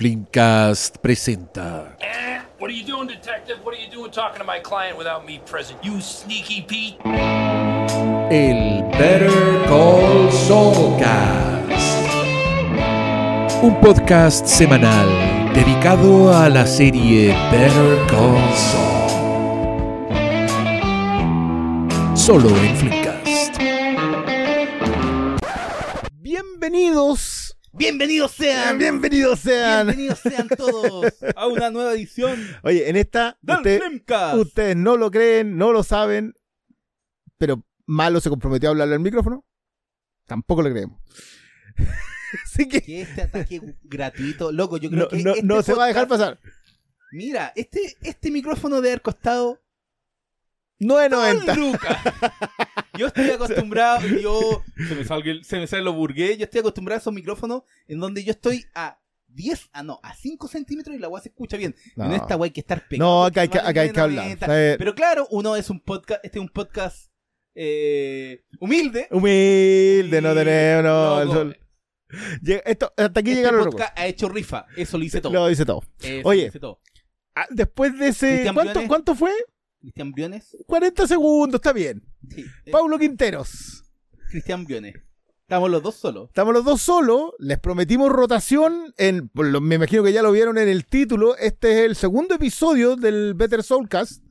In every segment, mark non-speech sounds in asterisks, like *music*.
Flimcast presenta Eh, What are you doing, detective? What are you doing talking to my client without me present? You sneaky Pete. el Better Call Saulcast. Un podcast semanal dedicado a la serie Better Call Saul. Solo en Flimcast. Bienvenidos. Bienvenidos sean. Bienvenidos sean. Bienvenidos sean todos a una nueva edición Oye, en esta usted- ustedes no lo creen, no lo saben, pero Malo se comprometió a hablarle al micrófono. Tampoco le creemos. *laughs* Así que Que este ataque gratuito, loco, yo creo no, que no- este no se va a dejar pasar. Mira, este, este micrófono debe haber costado 9.90. lucas. *laughs* Yo estoy *laughs* acostumbrado, yo *laughs* se me sale, el- se me sale lo burgués, yo estoy acostumbrado a esos micrófonos en donde yo estoy a 10, ah no, a 5 centímetros y la weá se escucha bien. No. En esta weá hay que estar pegado. No, acá hay que, acá hay que hablar. 90. O sea, Pero claro, uno es un podcast, este es un podcast eh, humilde. humilde, no tenemos. No, Loco, el sol- Llega- esto, hasta aquí este llegaron los podcast ha hecho rifa, eso lo hice todo. Lo dice todo. Eso Oye. lo hice todo. Ah, después de ese. ¿cuánto. ¿Cuánto fue? Cristian Briones. 40 segundos, está bien. Sí, eh, Paulo Quinteros. Cristian Briones. Estamos los dos solos. Estamos los dos solos, les prometimos rotación, en, me imagino que ya lo vieron en el título, este es el segundo episodio del Better Soulcast.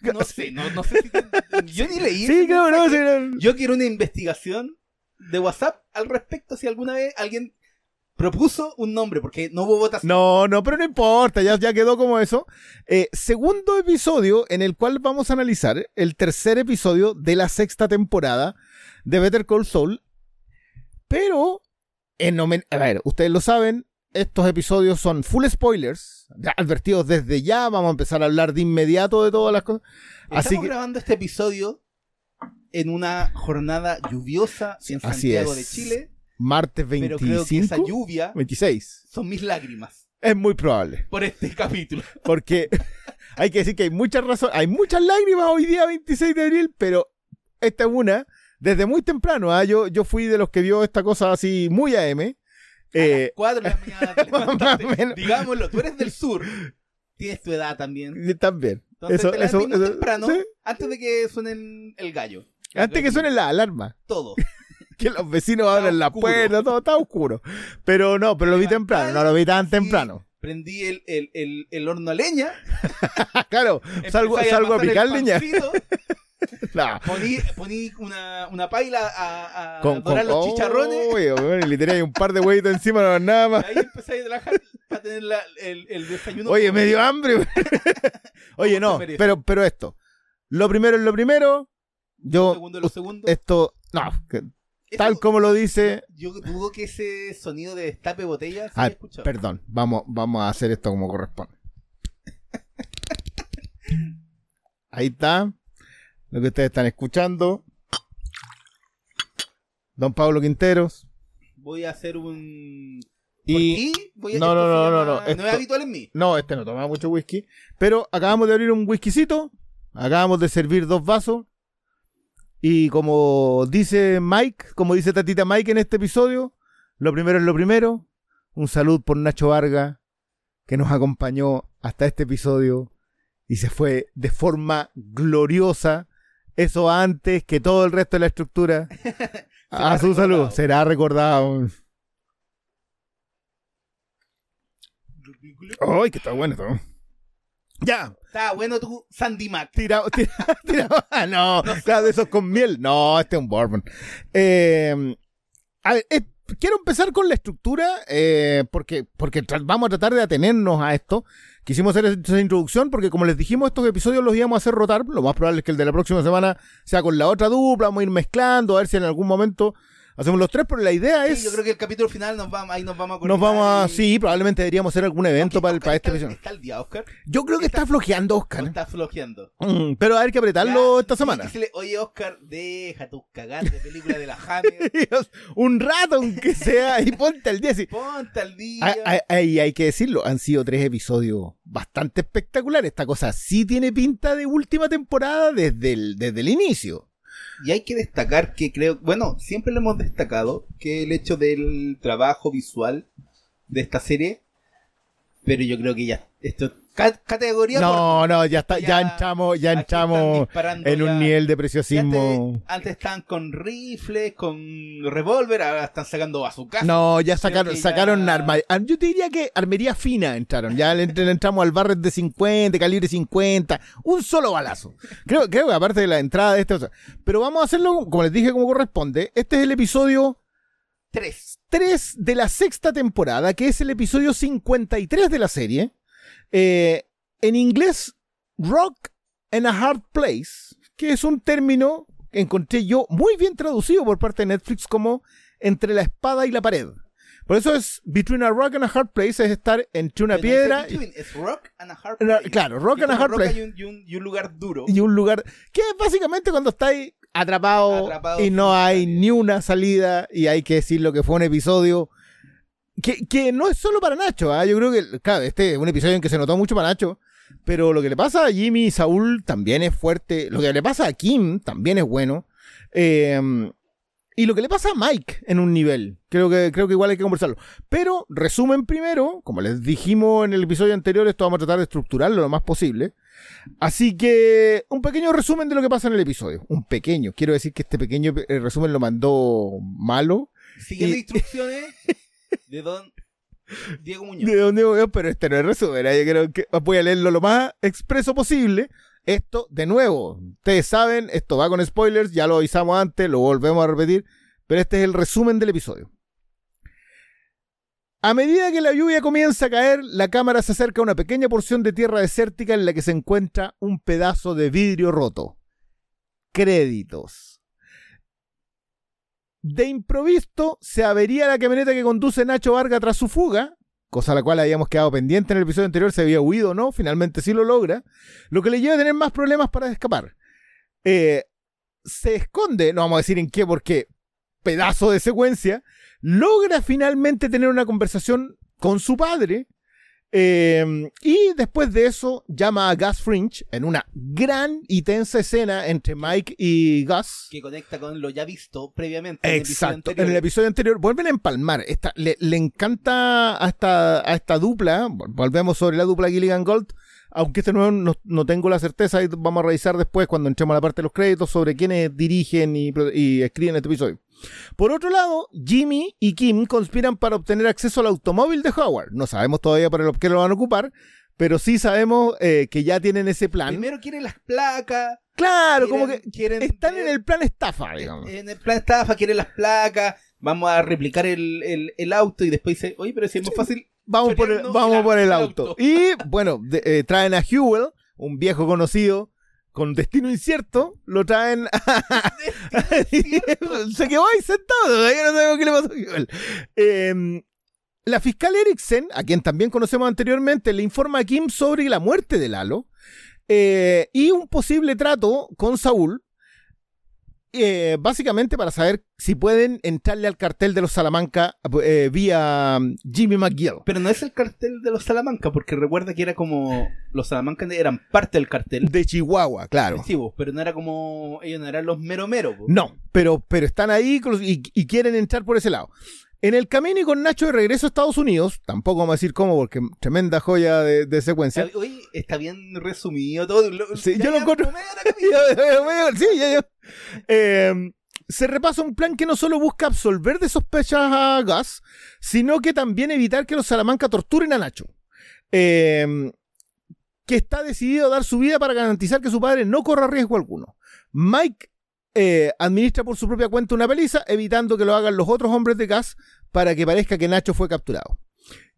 No sé, no, no sé si *laughs* Yo ni leí. Sí, claro, no, no. Yo quiero una investigación de WhatsApp al respecto si alguna vez alguien propuso un nombre, porque no hubo votación. No, no, pero no importa, ya, ya quedó como eso. Eh, segundo episodio en el cual vamos a analizar el tercer episodio de la sexta temporada de Better Call Saul. Pero, en a ver, ustedes lo saben, estos episodios son full spoilers, ya advertidos desde ya, vamos a empezar a hablar de inmediato de todas las cosas. Estamos Así que, grabando este episodio en una jornada lluviosa en Así Santiago es. de Chile, martes pero creo que esa 25, lluvia 26, son mis lágrimas es muy probable. por este capítulo. Porque *laughs* hay que decir que hay muchas razones, hay muchas lágrimas hoy día 26 de abril, pero esta es una desde muy temprano. ¿ah? Yo, yo fui de los que vio esta cosa así muy AM. Eh, 4 de la *laughs* mañana te levantaste. Más o menos. Digámoslo, tú eres del sur, tienes tu edad también. también. Entonces Eso- te eso- eso- temprano, sí. antes de que suene el, el gallo. Antes que suene la alarma, Todo. Que los vecinos abran la puerta, todo está oscuro. Pero no, pero lo vi temprano, no lo vi tan temprano. Prendí el, el, el, el horno a leña. *laughs* Claro, salgo, salgo a picar leña. No. *laughs* Poní, poní una, una paila a, a Con, dorar con- los chicharrones. Uy, bueno, le ahí un par de huevitos encima, no nada más. ahí empecé a trabajar para tener la- el, el desayuno. Oye, me dio hambre. *laughs* Oye, no, pero, pero esto. Lo primero es lo primero. Lo Yo, segundo, lo segundo. esto, no, tal como lo dice. Yo dudo que ese sonido de destape de botella se Ah, haya escuchado. perdón, vamos, vamos a hacer esto como corresponde. *laughs* Ahí está. Lo que ustedes están escuchando. Don Pablo Quinteros. Voy a hacer un. Y. ¿Por qué? Voy a- No, no, no, no, no, No es habitual en mí. No, este no toma mucho whisky. Pero acabamos de abrir un whiskycito. Acabamos de servir dos vasos. Y como dice Mike, como dice Tatita Mike en este episodio, lo primero es lo primero. Un salud por Nacho Varga, que nos acompañó hasta este episodio y se fue de forma gloriosa. Eso antes que todo el resto de la estructura. Será *laughs* A su salud. recordado. Será recordado. ¡Ay, que está bueno esto! Ya, Está bueno tu Sandy Mac. tirado, tirado, *laughs* tirado. Ah, *laughs* no, claro, de esos con miel. No, este es un bourbon. Eh, a ver, eh, quiero empezar con la estructura, eh, porque, porque vamos a tratar de atenernos a esto. Quisimos hacer esa introducción porque, como les dijimos, estos episodios los íbamos a hacer rotar. Lo más probable es que el de la próxima semana sea con la otra dupla. Vamos a ir mezclando, a ver si en algún momento hacemos los tres. Pero la idea es. Sí, yo creo que el capítulo final nos vamos, ahí nos vamos a Nos vamos a. y- Sí, probablemente deberíamos hacer algún evento para, el- para este episodio. ¿Está el día, Oscar? Yo creo que está, está- flojeando ¿O Oscar. está flojeando? Mm, pero hay que apretarlo Ya, esta semana. decirle, Oye, Oscar, deja tus cagar de película de la Hammer. *laughs* Un rato, aunque sea, y ponte al día. sí. Ponte al día. Hay, hay- hay- hay que decirlo, han sido tres episodios bastante espectaculares. Esta cosa sí tiene pinta de última temporada desde el, desde el inicio. Y hay que destacar que creo, bueno, siempre lo hemos destacado, que el hecho del trabajo visual de esta serie. Pero yo creo que ya. Esto categoría No, por- no, ya está, ya, ya- entramos, ya entramos en un ya- nivel de preciosismo. antes, antes estaban con rifles, con revólver, ahora están sacando bazookas. No, ya sacaron, que ya- sacaron arma. ah, Yo te diría que armería fina entraron. Ya le, le entramos al barret de 50, calibre 50, un solo balazo. Creo, creo que aparte de la entrada de este. o sea, pero vamos a hacerlo, como les dije, como corresponde. Este es el episodio Tres. 3 de la sexta temporada, que es el episodio 53 de la serie. Eh, en inglés, Rock and a Hard Place, que es un término que encontré yo muy bien traducido por parte de Netflix como entre la espada y la pared. Por eso es Between a Rock and a Hard Place, es estar entre una Pero no piedra es between, es rock and a hard place. claro, rock Y and a hard place. Y un, y un- y un lugar duro. y un lugar que es básicamente cuando estáis atrapado Atrapado y no hay ni una salida y hay que decir lo que fue un episodio que, que no es solo para Nacho, ¿ah? yo creo que, claro, este es un episodio en que se notó mucho para Nacho, pero lo que le pasa a Jimmy y Saúl también es fuerte, lo que le pasa a Kim también es bueno, eh, y lo que le pasa a Mike en un nivel, creo que, creo que igual hay que conversarlo. Pero, resumen primero, como les dijimos en el episodio anterior, esto vamos a tratar de estructurarlo lo más posible. Así que, un pequeño resumen de lo que pasa en el episodio. Un pequeño. Quiero decir que este pequeño eh, resumen lo mandó malo. Siguiendo instrucciones *laughs* de don Diego Muñoz. De donde voy, pero este no es resumen. ¿eh? Yo creo que voy a leerlo lo más expreso posible. Esto, de nuevo, ustedes saben, esto va con spoilers, ya lo avisamos antes, lo volvemos a repetir, pero este es el resumen del episodio. A medida que la lluvia comienza a caer, la cámara se acerca a una pequeña porción de tierra desértica en la que se encuentra un pedazo de vidrio roto. Créditos. De improviso se avería la camioneta que conduce Nacho Varga tras su fuga, cosa a la cual habíamos quedado pendiente en el episodio anterior, se había huido o no, finalmente sí lo logra, lo que le lleva a tener más problemas para escapar. Eh, se esconde, no vamos a decir en qué, porque pedazo de secuencia, logra finalmente tener una conversación con su padre. Eh, y después de eso llama a Gus Fringe en una gran y tensa escena entre Mike y Gus. Que conecta con lo ya visto previamente. en el Exacto. En anterior. el episodio anterior vuelven a empalmar. Esta, le, le encanta a esta, a esta dupla. Volvemos sobre la dupla Gilligan Gold. Aunque este nuevo no, no tengo la certeza y vamos a revisar después cuando entremos a la parte de los créditos sobre quiénes dirigen y, y escriben este episodio. Por otro lado, Jimmy y Kim conspiran para obtener acceso al automóvil de Howard. No sabemos todavía para qué lo van a ocupar, pero sí sabemos eh, que ya tienen ese plan. Primero quieren las placas. claro, como que quieren- están en el plan estafa, digamos. En el plan estafa quieren las placas. Vamos a replicar el, el, el auto y después dice, oye, pero si es más fácil. Vamos por el, vamos por el auto. auto. Y bueno, de- eh, traen a Hewell, un viejo conocido con destino incierto. Lo traen. a- *laughs* Se quedó ahí sentado. todavía no sabemos qué le pasó. Eh, la fiscal Eriksen, a quien también conocemos anteriormente, le informa a Kim sobre la muerte de Lalo eh, y un posible trato con Saúl. Eh, básicamente para saber si pueden entrarle al cartel de los Salamanca eh, vía um, Jimmy McGill. Pero no es el cartel de los Salamanca, porque recuerda que era como. Los Salamanca eran parte del cartel. De Chihuahua, claro. Sí, pero no era como. Ellos no eran los mero mero. No, pero, pero están ahí y, y quieren entrar por ese lado. En el camino y con Nacho de regreso a Estados Unidos, tampoco vamos a decir cómo, porque tremenda joya de, de secuencia. Oye, está bien resumido todo. Lo- Sí, ya yo lo encuentro- *laughs* sí, ya, ya. Eh, se repasa un plan que no solo busca absolver de sospechas a Gus, sino que también evitar que los Salamanca torturen a Nacho. Eh, que está decidido a dar su vida para garantizar que su padre no corra riesgo alguno. Mike eh, administra por su propia cuenta una paliza, evitando que lo hagan los otros hombres de Gus para que parezca que Nacho fue capturado.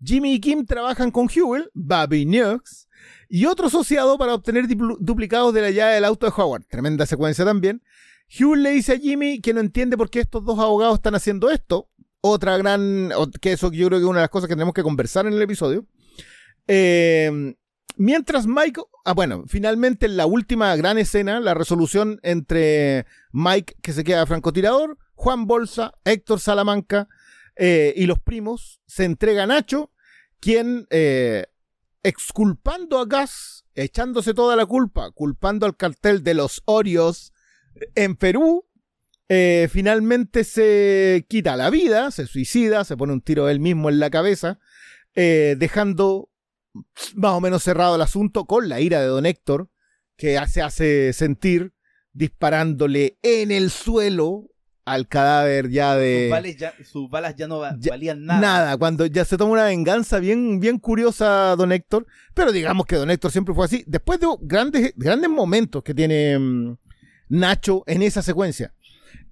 Jimmy y Kim trabajan con Hewell, Bobby Nux y otro asociado para obtener duplicados de la llave del auto de Howard. Tremenda secuencia también. Hewell le dice a Jimmy que no entiende por qué estos dos abogados están haciendo esto. Otra gran. que eso yo creo que es una de las cosas que tenemos que conversar en el episodio. Eh, mientras Mike. Ah, bueno, finalmente en la última gran escena, la resolución entre Mike, que se queda francotirador, Juan Bolsa, Héctor Salamanca eh, y los primos, se entrega a Nacho, quien, eh, exculpando a Gas, echándose toda la culpa, culpando al cartel de los Orios en Perú, eh, finalmente se quita la vida, se suicida, se pone un tiro él mismo en la cabeza, eh, dejando más o menos cerrado el asunto con la ira de Don Héctor, que se hace sentir disparándole en el suelo al cadáver ya de... Sus, balas ya, sus balas ya no va- Ya- valían nada. Nada, cuando ya se toma una venganza bien, bien curiosa Don Héctor, pero digamos que Don Héctor siempre fue así. Después de grandes, grandes momentos que tiene mm, Nacho en esa secuencia.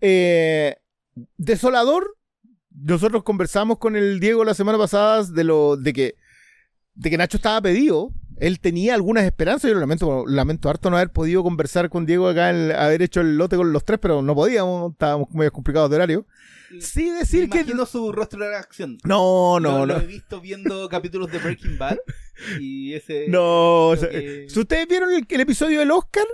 Eh, Desolador, nosotros conversamos con el Diego la semana pasada de lo de que, de que Nacho estaba pedido. Él tenía algunas esperanzas. Yo lo lamento, lamento harto no haber podido conversar con Diego acá, el- haber hecho el lote con los tres, pero no podíamos, estábamos muy complicados de horario. Sí decir Me que imagino su rostro de reacción. no, no, lo, no. lo he visto viendo capítulos de Breaking Bad y ese No, o creo sea, que- si ustedes vieron el, el episodio del Oscar,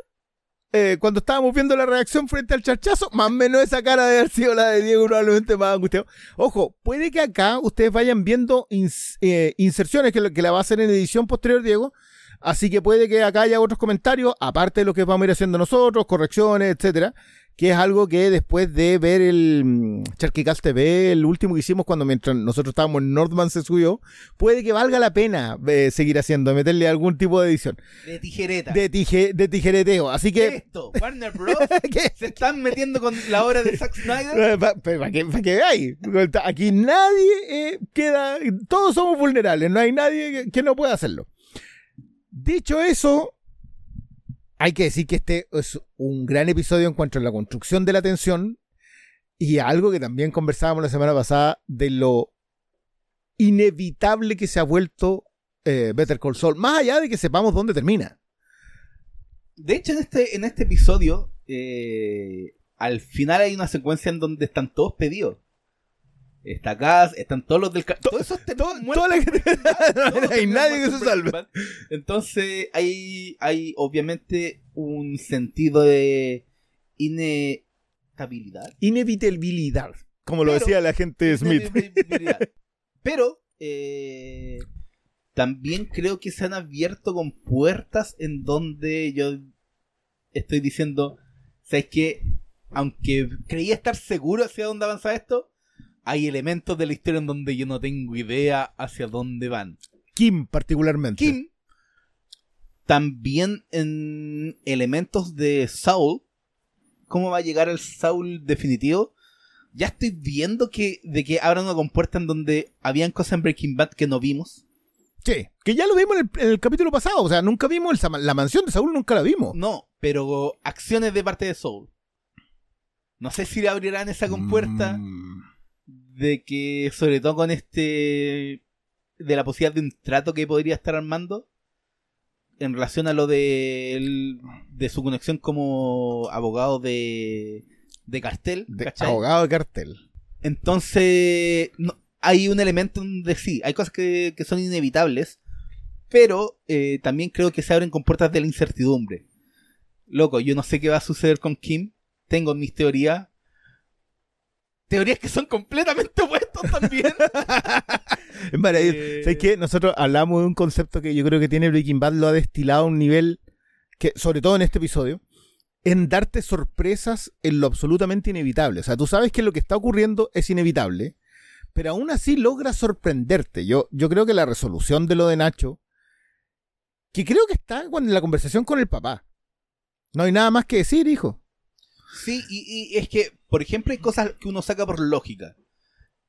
eh, cuando estábamos viendo la reacción frente al charchazo, más o menos esa cara de haber sido la de Diego, probablemente más angustiado. Ojo, puede que acá ustedes vayan viendo eh, inserciones que, que la va a hacer en edición posterior, Diego. Así que puede que acá haya otros comentarios, aparte de lo que vamos a ir haciendo nosotros, correcciones, etcétera. Que es algo que después de ver el mm, Charquicast TV, el último que hicimos cuando mientras nosotros estábamos en Nordman se subió, puede que valga la pena eh, seguir haciendo, meterle algún tipo de edición de tijereta. de, tije- de tijereteo. Así que. Esto, Warner Bros. *laughs* ¿Qué? se están metiendo con la obra de Zack Snyder. Para que, pa' que veáis. Aquí nadie eh, queda. Todos somos vulnerables. No hay nadie que, que no pueda hacerlo. Dicho eso, hay que decir que este es un gran episodio en cuanto a la construcción de la tensión y algo que también conversábamos la semana pasada de lo inevitable que se ha vuelto eh, Better Call Saul, más allá de que sepamos dónde termina. De hecho, en este, en este episodio, eh, al final hay una secuencia en donde están todos pedidos. Está Gas, están todos los del... Todos esos todo- muertos toda la en gente- No hay nadie que se salve. Entonces, hay, hay obviamente un sentido de inestabilidad. Inevitabilidad, como lo decía la gente Smith. Inevitabilidad. *laughs* Pero eh, también creo que se han abierto con puertas en donde yo estoy diciendo, ¿sabes qué? Aunque creía estar seguro hacia dónde avanza esto, hay elementos de la historia en donde yo no tengo idea hacia dónde van. Kim, particularmente. Kim, también en elementos de Saul, ¿cómo va a llegar el Saul definitivo? Ya estoy viendo que de que abran una compuerta en donde habían cosas en Breaking Bad que no vimos. Sí, que ya lo vimos en el, en el capítulo pasado. O sea, nunca vimos el la mansión de Saúl, nunca la vimos. No, pero acciones de parte de Saul. No sé si le abrirán esa compuerta Mm. De que, sobre todo con este. de la posibilidad de un trato que podría estar armando en relación a lo de, el- de su conexión como abogado de, de cartel. De ¿cachai? abogado de cartel. Entonces, no- hay un elemento donde sí, hay cosas que, que son inevitables, pero eh, también creo que se abren con puertas de la incertidumbre. Loco, yo no sé qué va a suceder con Kim, tengo mis teorías. Teorías que son completamente *laughs* opuestas también. *laughs* Es maravilloso. Eh, ¿Sabes qué? Nosotros hablamos de un concepto que yo creo que tiene Breaking Bad, lo ha destilado a un nivel que, sobre todo en este episodio, en darte sorpresas en lo absolutamente inevitable. O sea, tú sabes que lo que está ocurriendo es inevitable, pero aún así logra sorprenderte. Yo, yo creo que la resolución de lo de Nacho, que creo que está cuando- en la conversación con el papá. No hay nada más que decir, hijo. Sí, y, y es que, por ejemplo, hay cosas que uno saca por lógica.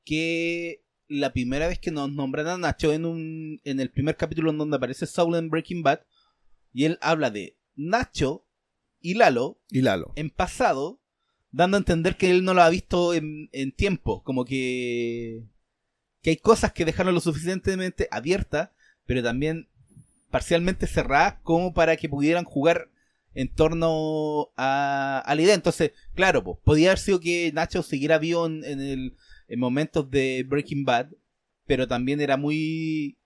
Que la primera vez que nos nombran a Nacho en un en el primer capítulo en donde aparece Saul en Breaking Bad, y él habla de Nacho y Lalo Y Lalo. en pasado, dando a entender que él no lo ha visto en, en tiempo, como que que hay cosas que dejaron lo suficientemente abiertas, pero también parcialmente cerradas como para que pudieran jugar en torno a, a la idea. Entonces, claro, pues, podía haber sido que Nacho siguiera vivo en, en el, en momentos de Breaking Bad, pero también era muy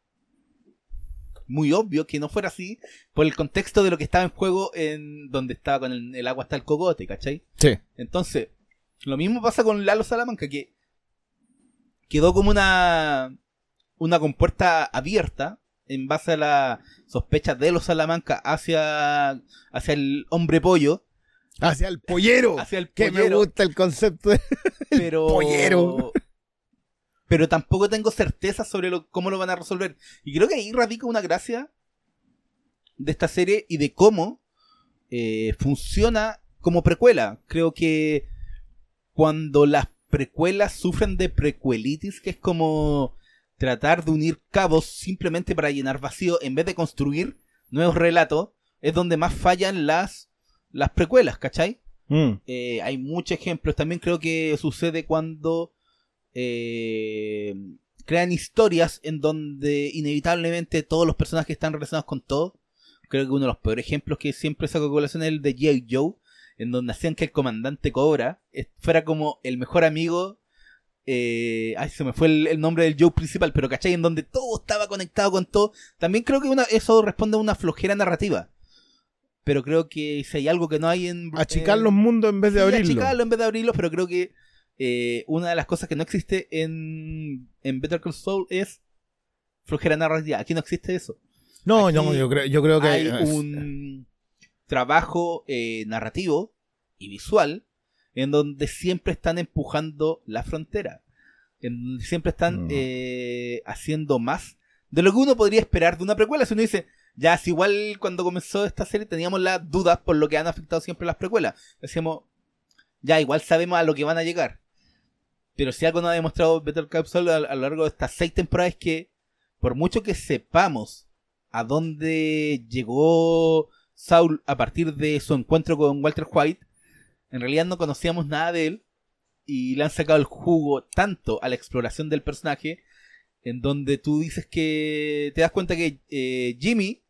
muy obvio que no fuera así por el contexto de lo que estaba en juego en donde estaba con el, el agua hasta el cogote, ¿cachai? Sí. Entonces, lo mismo pasa con Lalo Salamanca, que quedó como una, una compuerta abierta en base a las sospechas de los Salamanca hacia, hacia el hombre pollo. Hacia el pollero. *laughs* hacia el Que me pollero, gusta el concepto de... *laughs* pero pollero. pero tampoco tengo certeza sobre lo, cómo lo van a resolver. Y creo que ahí radica una gracia de esta serie y de cómo eh, funciona como precuela. Creo que cuando las precuelas sufren de precuelitis, que es como tratar de unir cabos simplemente para llenar vacío en vez de construir nuevos relatos, es donde más fallan las, las precuelas, ¿cachai? Mm. Eh, hay muchos ejemplos. También creo que sucede cuando eh, crean historias en donde inevitablemente todos los personajes están relacionados con todo. Creo que uno de los peores ejemplos que siempre saco a colación es el de J. Joe, en donde hacían que el comandante Cobra eh, fuera como el mejor amigo. Eh, ay, se me fue el, el nombre del Joe principal, pero ¿cachai? En donde todo estaba conectado con todo. También creo que una, eso responde a una flojera narrativa. Pero creo que si hay algo que no hay en. Achicar en- los mundos en vez de Sí, abrirlos. achicarlo en vez de abrirlo, pero creo que eh, una de las cosas que no existe en, en Better Call Saul es flojera narrativa. Aquí no existe eso. No, Aquí no, yo creo, yo creo que Hay un trabajo eh, narrativo y visual en donde siempre están empujando la frontera. En donde siempre están Mm. eh, haciendo más de lo que uno podría esperar de una precuela. Si uno dice, ya, si igual cuando comenzó esta serie teníamos las dudas por lo que han afectado siempre las precuelas. Decíamos, ya, igual sabemos a lo que van a llegar. Pero si algo nos ha demostrado Better Call Saul a, a lo largo de estas seis temporadas es que, por mucho que sepamos a dónde llegó Saul a partir de su encuentro con Walter White, en realidad no conocíamos nada de él y le han sacado el jugo tanto a la exploración del personaje, en donde tú dices que te das cuenta que eh, Jimmy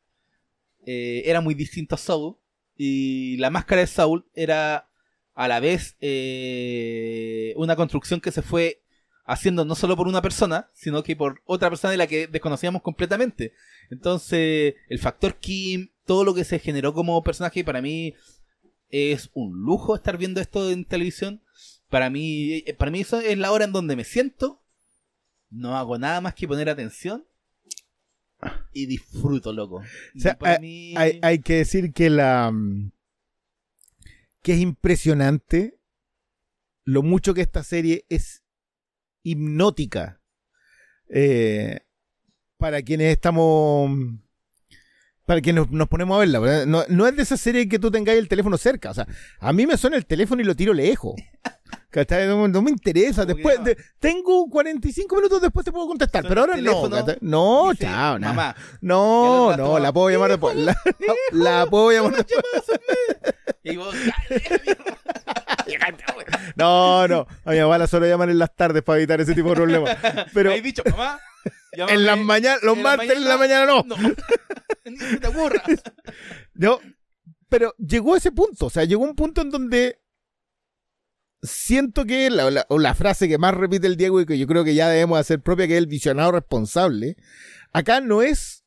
eh, era muy distinto a Saul y la máscara de Saul era a la vez eh, una construcción que se fue haciendo no solo por una persona, sino que por otra persona de la que desconocíamos completamente. Entonces, el factor Kim, todo lo que se generó como personaje, para mí es un lujo estar viendo esto en televisión. Para mí, eh, para mí eso es la hora en donde me siento, no hago nada más que poner atención y disfruto, loco. O sea, Y para mí- Hay, hay que decir que la mm, que es impresionante lo mucho que esta serie es hipnótica eh, para quienes estamos para quienes nos, nos ponemos a verla ¿verdad? no, no es de esa serie que tú tengáis el teléfono cerca o sea a mí me suena el teléfono y lo tiro lejos. *laughs* No, no me interesa que después no. de- tengo 45 minutos después te puedo contestar pero ahora no no dice, chao nada. Mamá, no, no, la puedo llamar después. La, la *laughs* puedo llamar después. y vos, *laughs* No, no. A mi abuela solo llaman en las tardes para evitar ese tipo de problemas. Pero ¿Has dicho, mamá? En las mañanas, los en martes en la mañana no. No, *laughs* ni se te ocurra. *laughs* No. Pero llegó a ese punto. O sea, llegó un punto en donde siento que la, la- o la frase que más repite el Diego y que yo creo que ya debemos hacer propia, que es el visionado responsable, acá no es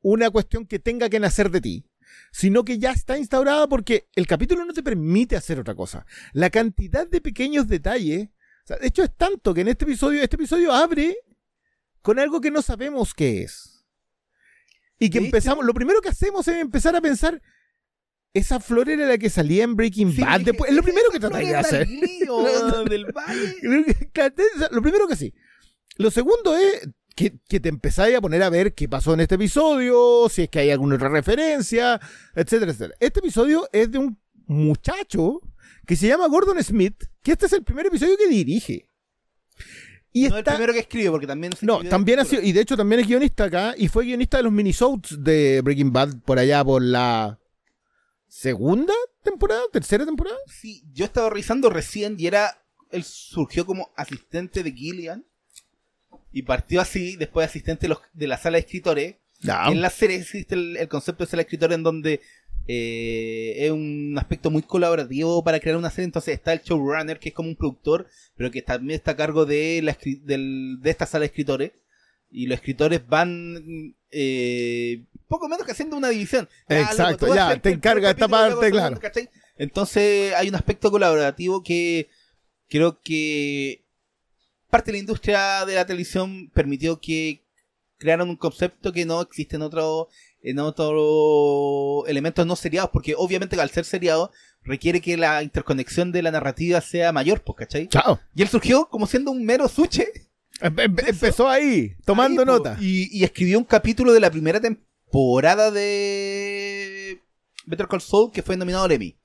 una cuestión que tenga que nacer de ti, sino que ya está instaurada porque el capítulo no te permite hacer otra cosa. La cantidad de pequeños detalles, o sea, de hecho es tanto que en este episodio, este episodio abre con algo que no sabemos qué es. Y que empezamos, lo primero que hacemos es empezar a pensar, esa flor era la que salía en Breaking Sí, Bad. Después, es lo primero que tratáis de hacer. lío, del Lo primero que sí. Lo segundo es que, que te empezáis a poner a ver qué pasó en este episodio, si es que hay alguna otra referencia, etcétera, etcétera. Este episodio es de un muchacho que se llama Gordon Smith, que este es el primer episodio que dirige. Y No el está... primero que escribe, porque también se No, también ha sido, y de hecho también es guionista acá, y fue guionista de los minisodes de Breaking Bad por allá por la segunda temporada, tercera temporada. Sí, yo estaba revisando recién y era. Él surgió como asistente de Gillian. Y partió así, después asistente de, los- de la sala de escritores. Ya. En la serie existe el, el concepto de sala de escritores en donde eh, es un aspecto muy colaborativo para crear una serie. Entonces está el showrunner, que es como un productor, pero que también está a cargo de, la, del- de esta sala de escritores. Y los escritores van eh, poco menos que haciendo una división. Exacto, ya, te encarga esta parte, claro. Entonces hay un aspecto colaborativo que creo que parte de la industria de la televisión permitió que crearan un concepto que no existe en otro en otros elementos no seriados porque obviamente al ser seriado requiere que la interconexión de la narrativa sea mayor, pues, ¿cachai? Chao. Y él surgió como siendo un mero suche. Empe- empe- empezó ahí, tomando Ahí, nota. Y, y escribió un capítulo de la primera temporada de Better Call Saul que fue nominado al Emmy.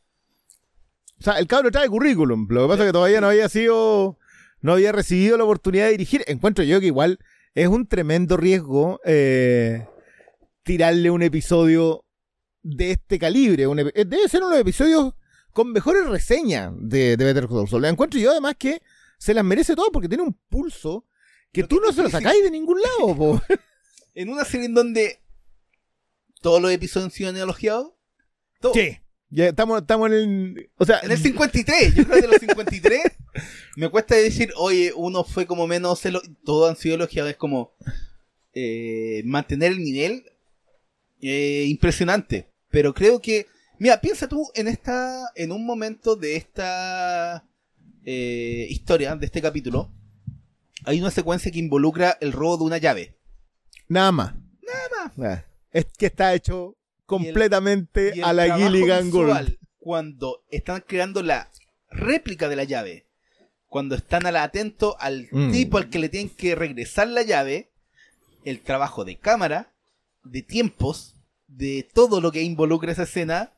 O sea, el cabro trae currículum. Lo que pasa es que todavía no había sido. No había recibido la oportunidad de dirigir. Encuentro yo que igual es un tremendo riesgo eh, tirarle un episodio de este calibre. Un eh, debe ser uno de los episodios con mejores reseñas de, de Better Call Saul. La encuentro yo además que se las merece todo porque tiene un pulso que Lo tú que no se lo sacáis de ningún lado. po. *laughs* En una serie en donde todos los episodios han sido elogiados. Todos. Sí. Ya estamos, estamos en el. O sea, En el 53, yo creo que de los 53 *laughs* me cuesta decir, oye, uno fue como menos, todos han sido elogiados, es como eh, mantener el nivel eh, impresionante. Pero creo que, mira, piensa tú en esta, en un momento de esta eh, historia, de este capítulo, hay una secuencia que involucra el robo de una llave. Nada más. Nada más. Es que está hecho completamente Y el a la Gilligan Gould. Cuando están creando la réplica de la llave, cuando están al atento al Mm. tipo al que le tienen que regresar la llave, el trabajo de cámara, de tiempos, de todo lo que involucra esa escena,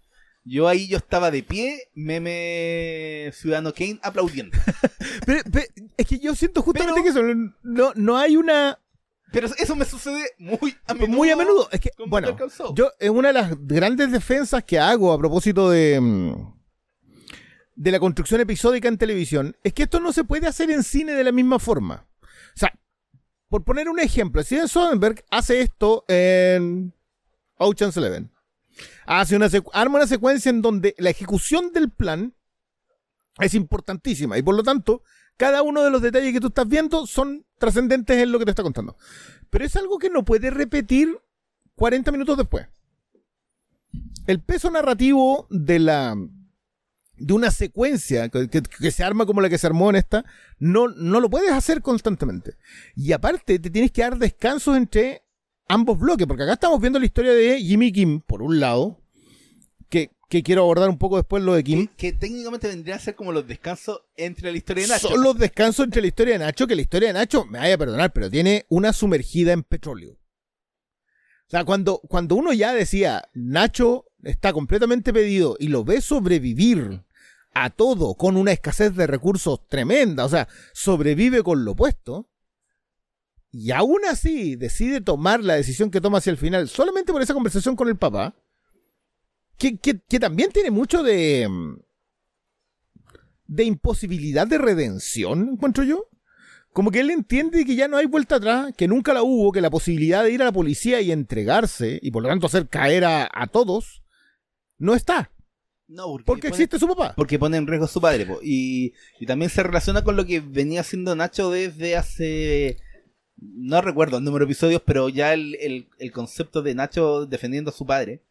yo ahí yo estaba de pie, meme Ciudadano Kane aplaudiendo. *laughs* Pero, pero es que yo siento justamente Pero- que eso, no, no hay una... Pero eso me sucede muy a menudo. muy a menudo. Es que, bueno, yo es una de las grandes defensas que hago a propósito de... mm, de la construcción episódica en televisión, es que esto no se puede hacer en cine de la misma forma. O sea, por poner un ejemplo, Steven Soderbergh hace esto en Ocean's Eleven. Hace una arma una secuencia en donde la ejecución del plan es importantísima y por lo tanto cada uno de los detalles que tú estás viendo son trascendentes en lo que te está contando. Pero es algo que no puede repetir 40 minutos después. El peso narrativo de la de una secuencia que, que- que se arma como la que se armó en esta, no, no lo puedes hacer constantemente. Y aparte, te tienes que dar descansos entre ambos bloques, porque acá estamos viendo la historia de Jimmy Kim, por un lado, que, que quiero abordar un poco después lo de Kim. que, que técnicamente vendría a ser como los descansos entre la historia de Nacho. Son los descansos entre la historia de Nacho, que la historia de Nacho, me vaya a perdonar, pero tiene una sumergida en petróleo. O sea, cuando, cuando uno ya decía, Nacho está completamente pedido y lo ve sobrevivir a todo con una escasez de recursos tremenda, o sea, sobrevive con lo puesto, y aún así decide tomar la decisión que toma hacia el final, solamente por esa conversación con el papá, que, que- que también tiene mucho de, mm, de imposibilidad de redención, encuentro yo. Como que él entiende que ya no hay vuelta atrás, que nunca la hubo, que la posibilidad de ir a la policía y entregarse, y por lo tanto hacer caer a, a todos, no está. No, porque, Porque pone- existe su papá. porque pone en riesgo a su padre. po. Y, y también se relaciona con lo que venía haciendo Nacho desde hace. No recuerdo el número de episodios, pero ya el, el- el concepto de Nacho defendiendo a su padre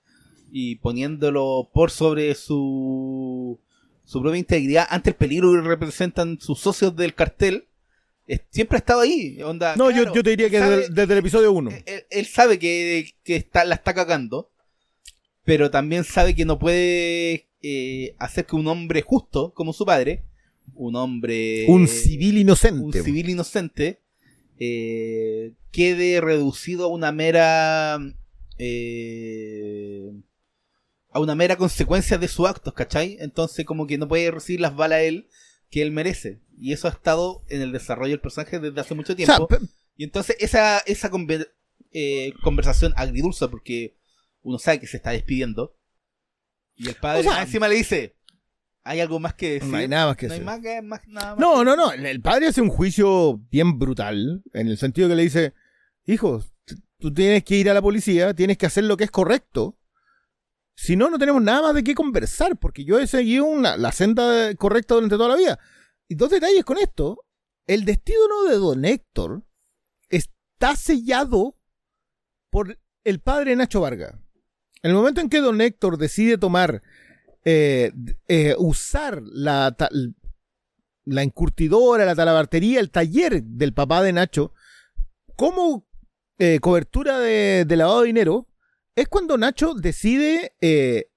y poniéndolo por sobre su, su propia integridad ante el peligro que representan sus socios del cartel. es- siempre ha estado ahí. Onda, No, claro, yo, yo te diría que sabe- desde, desde el episodio 1. él, él sabe que, que está, la está cagando, pero también sabe que no puede eh, hacer que un hombre justo como su padre, un hombre... un civil un inocente. civil inocente, eh, quede reducido a una mera... eh, a una mera consecuencia de sus actos, ¿cachai? Entonces como que no puede recibir las balas él que él merece. Y eso ha estado en el desarrollo del personaje desde hace mucho O sea, tiempo. Y entonces esa, esa conver- eh, conversación agridulce, porque uno sabe que se está despidiendo, y el padre O sea- encima le dice, hay algo más que decir. no hay nada más que No hay decir. más que- más- nada más No, que- no, no. El padre hace un juicio bien brutal, en el sentido que le dice, hijo, t- tú tienes que ir a la policía, tienes que hacer lo que es correcto. Si no, no tenemos nada más de qué conversar, porque yo he seguido una- la senda correcta durante toda la vida. Y dos detalles con esto. El destino de Don Héctor está sellado por el padre Nacho Varga. En el momento en que Don Héctor decide tomar, eh, eh, usar la, la encurtidora, la talabartería, el taller del papá de Nacho, como eh, cobertura de, de lavado de dinero, es cuando Nacho decide eh,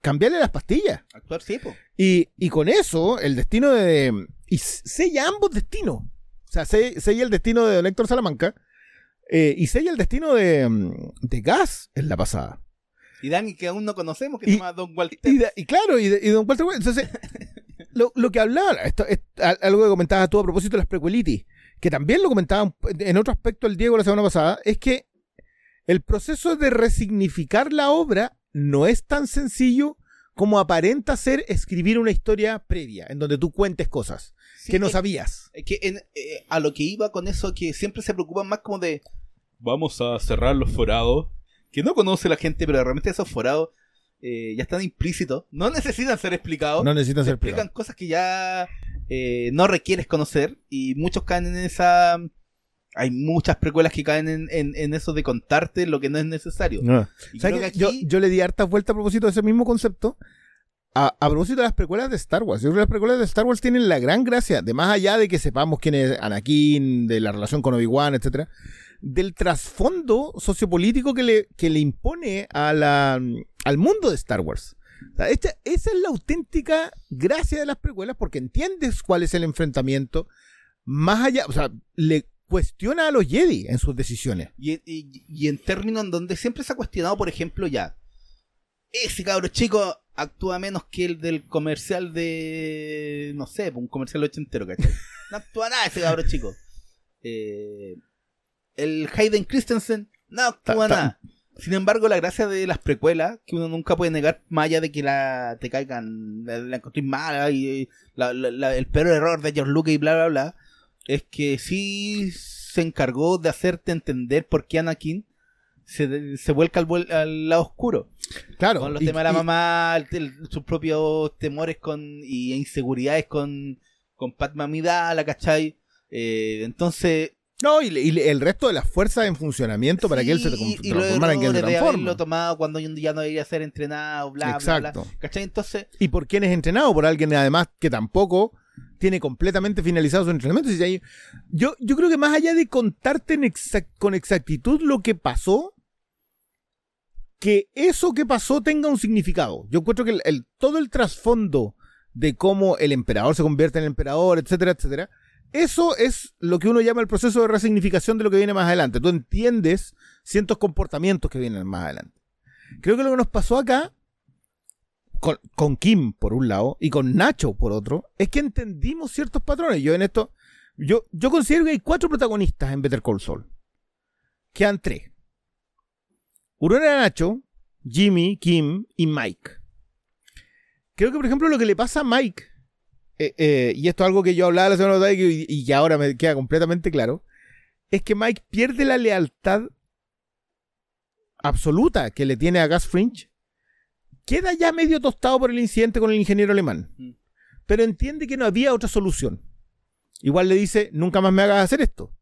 cambiarle las pastillas. Actuar sí, po. Y, y con eso, el destino de. Y sella ambos destinos. O sea, se- sella el destino de Don Héctor Salamanca. eh, y sella el destino de, mm, de Gas en la pasada. Y Danny, que aún no conocemos, que Y- se llama Don Walter. Y, claro, y, de- y Don Walter White. Entonces, lo, lo que hablaba, esto es algo que comentabas tú a propósito de las prequelitis, que también lo comentaba en otro aspecto el Diego la semana pasada, es que el proceso de resignificar la obra no es tan sencillo como aparenta ser escribir una historia previa, en donde tú cuentes cosas Sí, que no es- sabías. es que en- eh, a lo que iba con eso, que siempre se preocupan más como de vamos a cerrar los forados, que no conoce la gente, pero realmente esos forados eh, ya están implícitos, no necesitan ser explicados, No necesitan se ser explican explicados. cosas que ya eh, no requieres conocer y muchos caen en esa... Hay muchas precuelas que caen en, en- en eso de contarte lo que no es necesario. No. Y ¿Sabes creo qué? que aquí- yo, yo le di hartas vueltas a propósito de ese mismo concepto. A, a propósito de las precuelas de Star Wars. Yo creo que las precuelas de Star Wars tienen la gran gracia, de más allá de que sepamos quién es Anakin, de la relación con Obi-Wan, etcétera, del trasfondo sociopolítico que le, que le impone a la, al mundo de Star Wars. Esa es la auténtica gracia de las precuelas, porque entiendes cuál es el enfrentamiento, más allá, o sea, le cuestiona a los Jedi en sus decisiones. Y, y- y en términos en donde siempre se ha cuestionado, por ejemplo, ya. Ese cabro chico actúa menos que el del comercial de. No sé, un comercial ochentero, ¿cachai? No actúa nada ese cabro chico. Eh, el Hayden Christensen no actúa nada. Sin embargo, la gracia de las precuelas, que uno nunca puede negar, más allá de que la te caigan, la, la encontré mala y la- la- la- el peor error de George Lucas y bla, bla, bla, es que sí se encargó de hacerte entender por qué Anakin se, se vuelca al, al lado oscuro. Claro. con los y- temas de la mamá, el- el- sus propios temores con y inseguridades con, con Padma Amidala, ¿cachai? Eh, entonces, No, y, y el resto de las fuerzas en funcionamiento para que él se transformara en se de transforma. haberlo tomado cuando ya no debería ser entrenado, bla, bla, Exacto. bla. ¿Cachai? Entonces, Y por quién es entrenado, por alguien además que tampoco tiene completamente finalizado su entrenamiento. Yo, yo creo que más allá de contarte en exact- con exactitud lo que pasó, que eso que pasó tenga un significado. Yo encuentro que el, el- todo el trasfondo de cómo el emperador se convierte en emperador, etcétera, etcétera, eso es lo que uno llama el proceso de resignificación de lo que viene más adelante. Tú entiendes ciertos comportamientos que vienen más adelante. Creo que lo que nos pasó acá con, Kim por un lado y con Nacho por otro, es que entendimos ciertos patrones. Yo en esto, yo, yo considero que hay cuatro protagonistas en Better Call Saul. Quedan tres. Uno Nacho, Jimmy, Kim y Mike. Creo que, por ejemplo, lo que le pasa a Mike, eh, eh, y esto es algo que yo hablaba la semana pasada y, ahora me queda completamente claro, es que Mike pierde la lealtad absoluta que le tiene a Gus Fringe queda ya medio tostado por el incidente con el ingeniero alemán, Mm. pero entiende que no había otra solución. Igual le dice, nunca más me hagas hacer esto.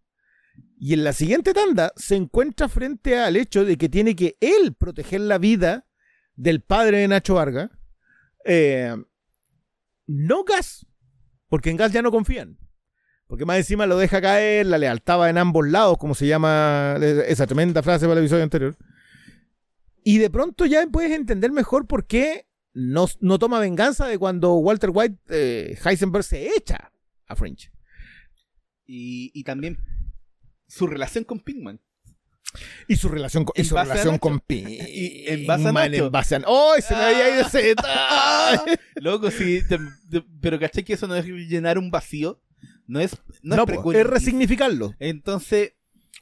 Y en la siguiente tanda se encuentra frente al hecho de que tiene que él proteger la vida del padre de Nacho Vargas. eh, no Gas, porque en Gas ya no confían. Porque más encima lo deja caer, la lealtad va en ambos lados, como se llama esa tremenda frase para el episodio anterior. Y de pronto ya puedes entender mejor por qué no, no toma venganza de cuando Walter White, eh, Heisenberg, se echa a Fringe. y, y también su relación con Pinkman. Y su relación con, y su relación con Y en base a *laughs* en base a- ¡Oh! Se me había ido ese detalle. *laughs* Loco, sí, te- te- pero caché que eso no es llenar un vacío, no es, no, No, es po, precuela. es resignificarlo. Entonces,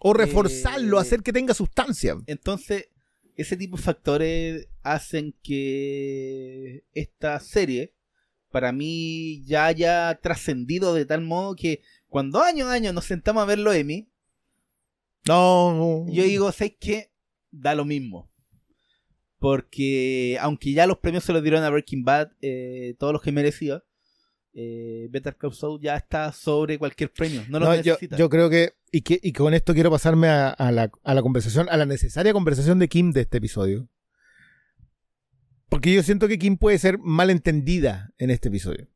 O reforzarlo, Eh, hacer que tenga sustancia. Entonces, ese tipo de factores hacen que esta serie, para mí, ya haya trascendido de tal modo que cuando año a año nos sentamos a ver los Emmy, No, no. yo digo, ¿sabes qué? Da lo mismo. Porque, aunque ya los premios se los dieron a Breaking Bad, eh, todos los que merecía, eh, Better Call Saul ya está sobre cualquier premio. No lo No, yo, necesita. yo creo que y, que, y con esto quiero pasarme a, a la, a la conversación, a la necesaria conversación de Kim de este episodio. Porque yo siento que Kim puede ser malentendida en este episodio.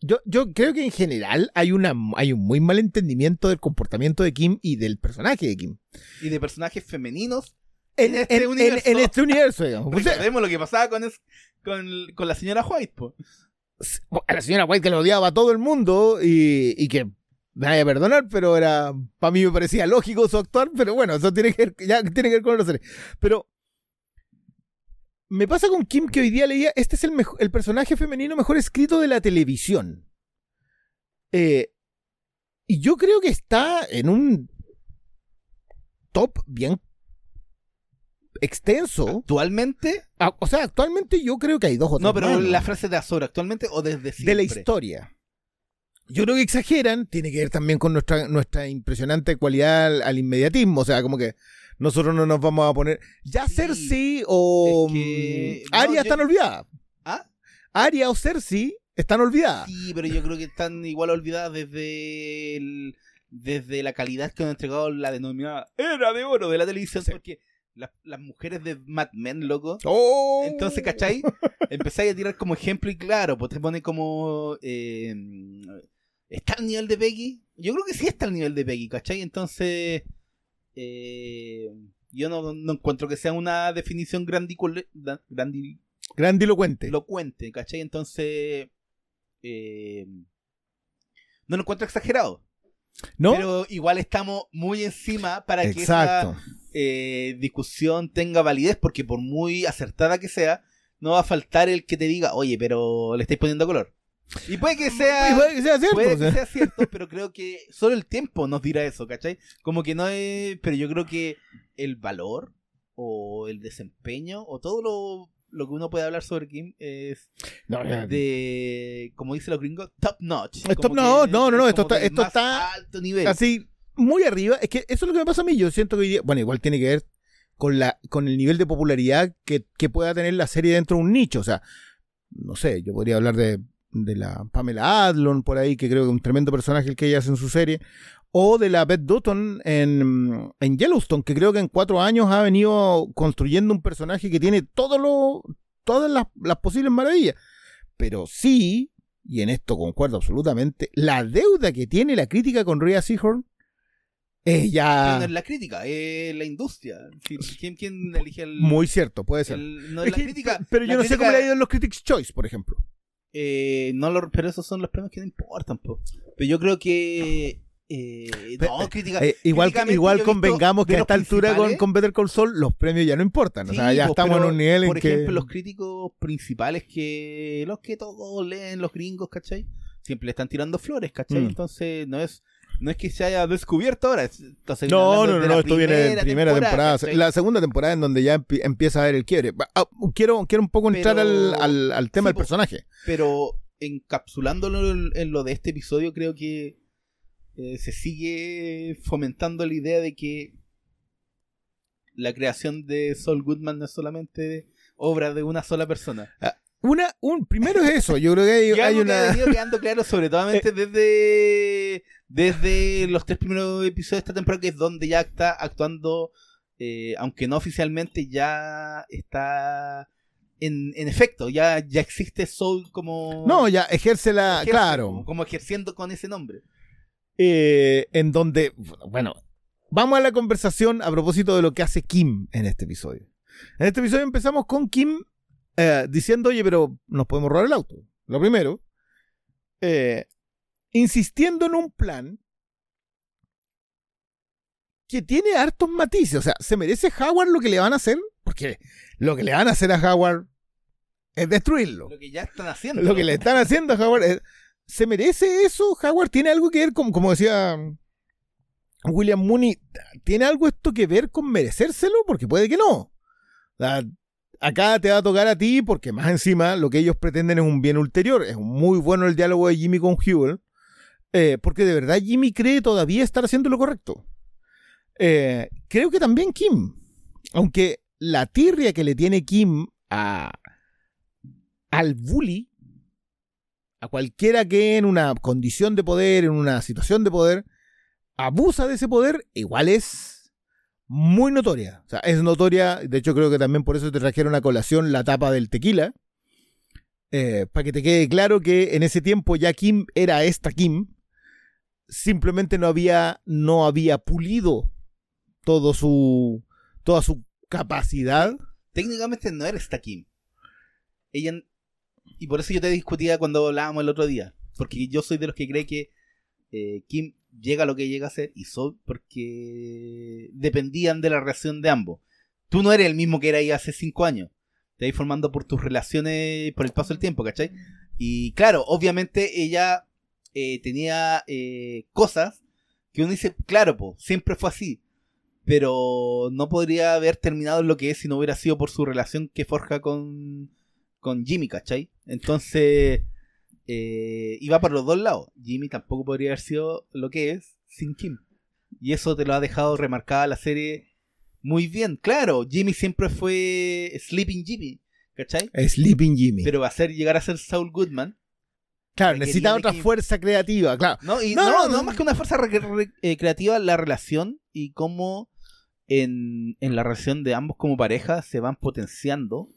Yo, yo creo que en general hay, una, hay un muy mal entendimiento del comportamiento de Kim y del personaje de Kim. Y de personajes femeninos en, En este en- universo. en este universo, digamos. *laughs* O sea, Recordemos lo que pasaba con, es- con, con la señora White, po. a la señora White que lo odiaba a todo el mundo y, y que me vaya a perdonar, pero era para mí me parecía lógico su actuar, pero bueno, eso tiene que ver, ya tiene que ver con la serie. Pero me pasa con Kim que hoy día leía, este es el, mejo- el personaje femenino mejor escrito de la televisión. Eh, y yo creo que está en un top bien extenso. Actualmente, Ah, O sea, actualmente yo creo que hay dos o tres no, pero la frase de Azor, actualmente o desde siempre. de la historia. Yo creo que exageran, tiene que ver también con nuestra, nuestra impresionante cualidad al, al inmediatismo, o sea, como que nosotros no nos vamos a poner... Ya Sí. Cersei o Es que- mm, yo- están olvidadas. ¿Ah? Arya o Cersei están olvidadas. Sí, pero yo creo que están igual olvidadas desde el- desde la calidad que han entregado la denominada era de oro de la televisión, Sí. porque las, las mujeres de Mad Men, loco. Oh. Entonces, ¿cachai? *laughs* Empezáis a tirar como ejemplo y claro, pues te pone como... eh, ¿Está al nivel de Peggy? Yo creo que sí está al nivel de Peggy, ¿cachai? Entonces... eh, yo no, no encuentro que sea una definición grandi- Grandilocuente. elocuente, ¿cachai? Entonces... eh, no lo encuentro exagerado. ¿No? Pero igual estamos muy encima para que esa eh, discusión tenga validez, porque por muy acertada que sea, no va a faltar el que te diga, oye, pero le estáis poniendo color. Y puede que sea... Puede que sea cierto, Puede o sea. que sea cierto, pero creo que solo el tiempo nos dirá eso, ¿cachai? Como que no es... Pero yo creo que el valor o el desempeño o todo lo, lo que uno puede hablar sobre Kim es No, de, como dicen los gringos, top notch. Top no, no, no, es esto está- esto está alto nivel. así muy arriba. Es que eso es lo que me pasa a mí. Yo siento que bueno, igual tiene que ver con la con el nivel de popularidad que, que pueda tener la serie dentro de un nicho. O sea, no sé, yo podría hablar de, de la Pamela Adlon por ahí, que creo que es un tremendo personaje el que ella hace en su serie. O de la Beth Dutton en, en Yellowstone, que creo que en cuatro años ha venido construyendo un personaje que tiene todo lo, todas las, las posibles maravillas. Pero sí, y en esto concuerdo absolutamente, la deuda que tiene la crítica con Rhea Seahorn ya no es la crítica, es la industria. ¿Quién, quién elige el.? muy cierto, puede ser. el- no Es la que- crítica. pero yo no sé cómo le ha ido en los Critics' Choice, por ejemplo. Eh, no lo, pero esos son los premios que no importan, po. Pero yo creo que. eh, no, crítica. Eh, igual igual convengamos que a esta altura con, con Better Call Saul los premios ya no importan. o sea, ya po, estamos en un nivel en Por que. ejemplo, los críticos principales que. Los que todos leen, los gringos, ¿cachai? Siempre le están tirando flores, ¿cachai? Mm. Entonces, no es. No es que se haya descubierto ahora. No, no, no, no, esto viene de primera temporada. La segunda temporada en donde ya empie- empieza a ver el quiebre. Ah, quiero, quiero un poco entrar Pero- al, al- al tema Sí, del personaje. pero encapsulándolo en, lo de este episodio, creo que eh, se sigue fomentando la idea de que la creación de Saul Goodman no es solamente obra de una sola persona. Una, un, primero es eso, yo creo que hay, *laughs* hay algo que ha una... venido *laughs* quedando claro, sobre todo desde, desde los tres primeros episodios de esta temporada, que es donde ya está actuando, eh, aunque no oficialmente, ya está en, en efecto, ya, ya existe Soul como... No, ya ejerce la... ejerce, claro. Como, como ejerciendo con ese nombre. eh, en donde, bueno, vamos a la conversación a propósito de lo que hace Kim en este episodio. En este episodio empezamos con Kim eh, diciendo, oye, pero nos podemos robar el auto. Lo primero, eh, insistiendo en un plan que tiene hartos matices. O sea, ¿se merece Howard lo que le van a hacer? Porque lo que le van a hacer a Howard es destruirlo. Lo que ya están haciendo. Lo que le están haciendo a Howard. es- ¿Se merece eso? ¿Howard tiene algo que ver con, como decía William Mooney, ¿tiene algo esto que ver con merecérselo? Porque puede que no. O sea, acá te va a tocar a ti porque más encima lo que ellos pretenden es un bien ulterior. Es muy bueno el diálogo de Jimmy con Hewell. eh, porque de verdad Jimmy cree todavía estar haciendo lo correcto. Eh, creo que también Kim. Aunque la tirria que le tiene Kim a, al bully, a cualquiera que en una condición de poder, en una situación de poder, abusa de ese poder, igual es muy notoria. O sea, es notoria, de hecho creo que también por eso te trajeron a colación la tapa del tequila, eh, para que te quede claro que en ese tiempo ya Kim era esta Kim, simplemente no había, no había pulido todo su, toda su capacidad. técnicamente no era esta Kim. Ella. Y por eso yo te discutía cuando hablábamos el otro día. Porque yo soy de los que cree que eh, Kim llega a lo que llega a ser y Sol porque dependían de la relación de ambos. Tú no eres el mismo que era ahí hace cinco años. Te vas formando por tus relaciones, por el paso del tiempo, ¿cachai? Y claro, obviamente ella eh, tenía eh, cosas que uno dice, claro, po, siempre fue así. Pero no podría haber terminado lo que es si no hubiera sido por su relación que forja con, con Jimmy, ¿cachai? Entonces, eh, iba por los dos lados. Jimmy tampoco podría haber sido lo que es sin Kim. Y eso te lo ha dejado remarcada la serie muy bien. Claro, Jimmy siempre fue Sleeping Jimmy, ¿cachai? Sleeping Jimmy. Pero va a ser llegar a ser Saul Goodman. claro, necesita otra Kim. fuerza creativa, claro. No, y No, no, no, no, no. más que una fuerza eh, creativa, la relación y cómo en, en la relación de ambos como pareja se van potenciando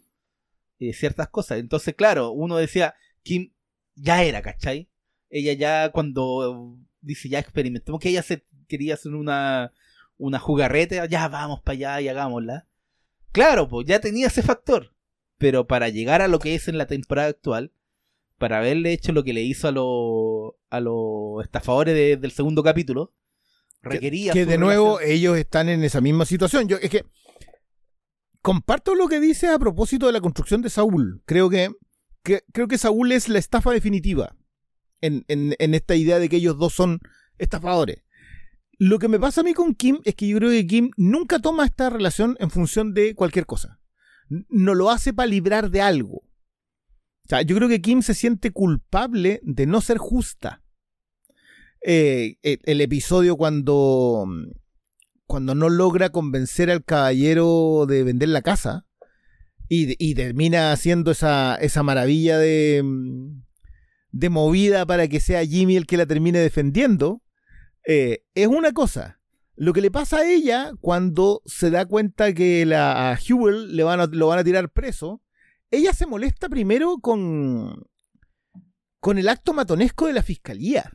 eh, ciertas cosas. Entonces, claro, uno decía, Kim ya era, ¿cachai? Ella ya cuando dice, ya experimentemos que ella se quería hacer una, una jugarrete, ya vamos para allá y hagámosla. Claro, pues ya tenía ese factor. Pero para llegar a lo que es en la temporada actual, para haberle hecho lo que le hizo a los a los estafadores de- del segundo capítulo, requería que de nuevo relación- ellos están en esa misma situación. Yo es que comparto lo que dice a propósito de la construcción de Saúl. Creo que, creo que Saúl es la estafa definitiva en, esta idea de que ellos dos son estafadores. Lo que me pasa a mí con Kim es que yo creo que Kim nunca toma esta relación en función de cualquier cosa. No lo hace para librar de algo. O sea, yo creo que Kim se siente culpable de no ser justa. Eh, el, el episodio cuando, cuando no logra convencer al caballero de vender la casa y, y termina haciendo esa, esa maravilla de, mm, de movida para que sea Jimmy el que la termine defendiendo, eh, es una cosa. Lo que le pasa a ella cuando se da cuenta que la, a Hewell le van a, lo van a tirar preso, ella se molesta primero con, con el acto matonesco de la fiscalía.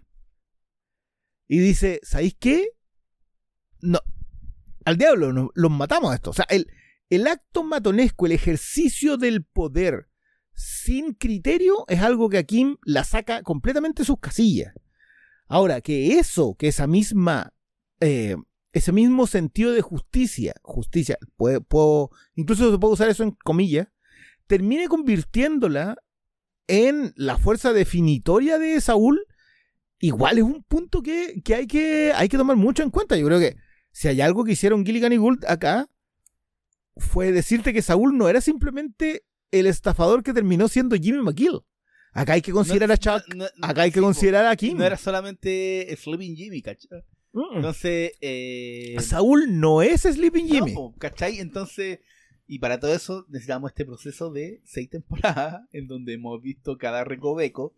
Y dice, ¿sabéis qué? No, al diablo, los matamos a esto. O sea, el, el acto matonesco, el ejercicio del poder sin criterio es algo que a Kim la saca completamente de sus casillas. Ahora, que eso, que esa misma, eh, ese mismo sentido de justicia, justicia, puedo- incluso se puede usar eso en comillas, termine convirtiéndola en la fuerza definitoria de Saúl, igual es un punto que, que hay que hay que tomar mucho en cuenta. Yo creo que si hay algo que hicieron Gilligan y Gould acá, fue decirte que Saúl no era simplemente el estafador que terminó siendo Jimmy McGill. Acá hay que considerar a Chuck, no- no- acá hay que sí, considerar a Kim. No era solamente Sleeping Jimmy, ¿cachai? Mm. Entonces, eh, Saúl no es Sleeping Jimmy. ¿cachai? Entonces, y para todo eso necesitamos este proceso de seis temporadas *laughs* en donde hemos visto cada recoveco.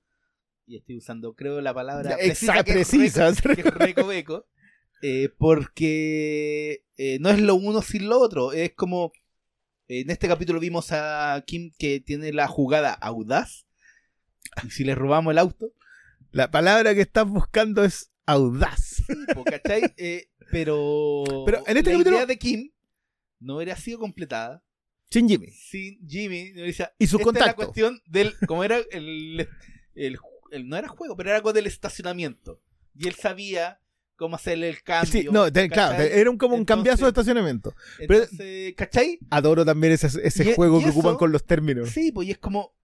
Y estoy usando, creo, la palabra Ya, precisa, exacta, que es precisa. reco- que es recoveco. Eh, porque eh, no es lo uno sin lo otro. Es como. En este capítulo vimos a Kim que tiene la jugada audaz. Y si le robamos el auto, La palabra que estás buscando es audaz. ¿cachai? *laughs* Eh, pero, Pero en este la capítulo- idea de Kim no hubiera sido completada Sin Jimmy. sin Jimmy. no Y su esta es la contacto. cuestión del. Como era el, el, el- No era juego, pero era algo del estacionamiento. Y él sabía cómo hacerle el cambio. Sí, no, claro, era un, como un Entonces- cambiazo de estacionamiento. pero- Entonces, ¿cachai? Adoro también ese, ese Y- juego y que eso- ocupan con los términos. Sí, pues y es como.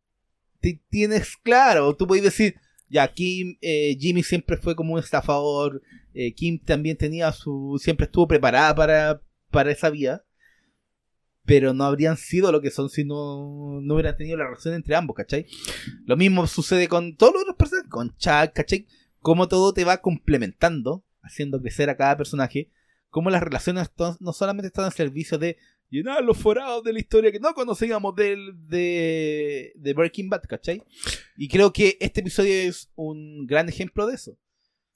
Te tienes claro, tú puedes decir. Ya, Kim, eh, Jimmy siempre fue como un estafador. eh, Kim también tenía su. Siempre estuvo preparada para, para esa vía. Pero no habrían sido lo que son si no, no hubieran tenido la relación entre ambos, ¿cachai? Lo mismo sucede con todos los otros personajes, con Chuck, ¿cachai? Cómo todo te va complementando, haciendo crecer a cada personaje. Cómo las relaciones no solamente están al servicio de llenar los forados de la historia que no conocíamos del, de, de Breaking Bad, ¿cachai? Y creo que este episodio es un gran ejemplo de eso.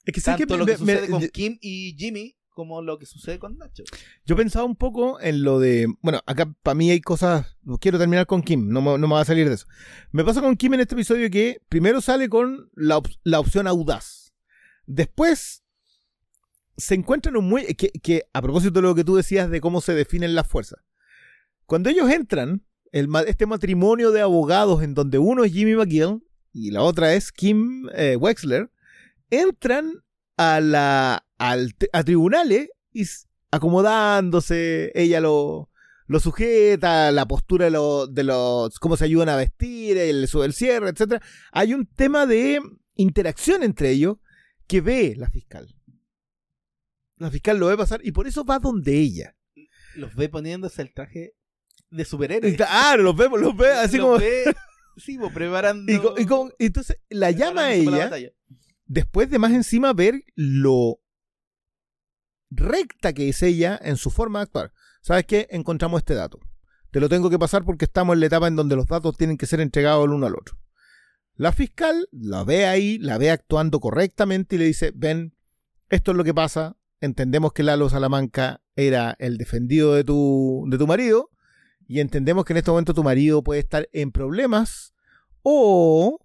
Es que, ¿sabes Tanto qué? lo que me- sucede con yo- Kim y Jimmy como lo que sucede con Nacho. Yo pensaba un poco en lo de. Bueno, acá para mí hay cosas. Quiero terminar con Kim, no, me- no me va a salir de eso. Me pasa con Kim en este episodio que primero sale con la, op- la opción audaz. Después se encuentra en un muelle. Que, a propósito de lo que tú decías de cómo se definen las fuerzas. Cuando ellos entran, este matrimonio de abogados en donde uno es Jimmy McGill y la otra es Kim eh, Wexler, entran a, la, al a tribunales y acomodándose, ella lo, lo sujeta, la postura de, de los, cómo se ayudan a vestir, el, el cierre, etc. Hay un tema de interacción entre ellos que ve la fiscal. La fiscal lo ve pasar y por eso va donde ella. Los ve poniéndose el traje de superhéroe. Claro, los ve, los ve así Los como... ve, sí, pues, preparando. *laughs* Y, entonces la llama a ella después de más encima ver lo recta que es ella en su forma de actuar. ¿Sabes qué? Encontramos este dato. Te lo tengo que pasar porque estamos en la etapa en donde los datos tienen que ser entregados el uno al otro. La fiscal la ve ahí, la ve actuando correctamente y le dice, ven, esto es lo que pasa, entendemos que Lalo Salamanca era el defendido de tu, de tu marido y entendemos que en este momento tu marido puede estar en problemas o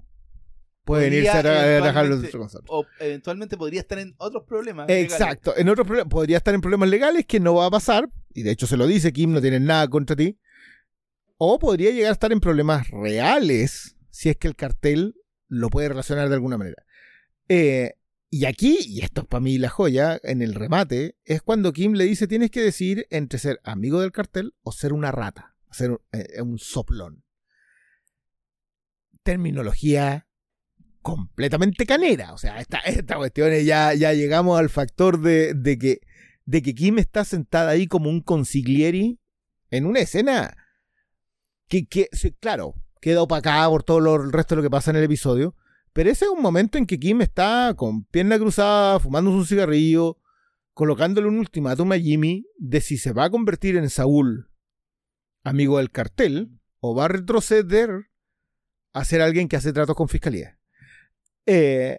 puede venirse a tra- a trabajar los O eventualmente podría estar en otros problemas. legales. Exacto. En otros problemas, podría estar en problemas legales que no va a pasar, y de hecho se lo dice Kim, no tiene nada contra ti. O podría llegar a estar en problemas reales si es que el cartel lo puede relacionar de alguna manera. Eh, y aquí, y esto es para mí la joya, en el remate, es cuando Kim le dice tienes que decir entre ser amigo del cartel o ser una rata, ser un, eh, un soplón. Terminología completamente canera. O sea, esta, esta cuestión es ya, ya llegamos al factor de, de que, de que Kim está sentada ahí como un consiglieri en una escena que, que claro, queda opacada por todo lo, el resto de lo que pasa en el episodio. Pero ese es un momento en que Kim está con pierna cruzada, fumándose un cigarrillo, colocándole un ultimátum a Jimmy de si se va a convertir en Saúl, amigo del cartel, o va a retroceder a ser alguien que hace tratos con fiscalía. Eh,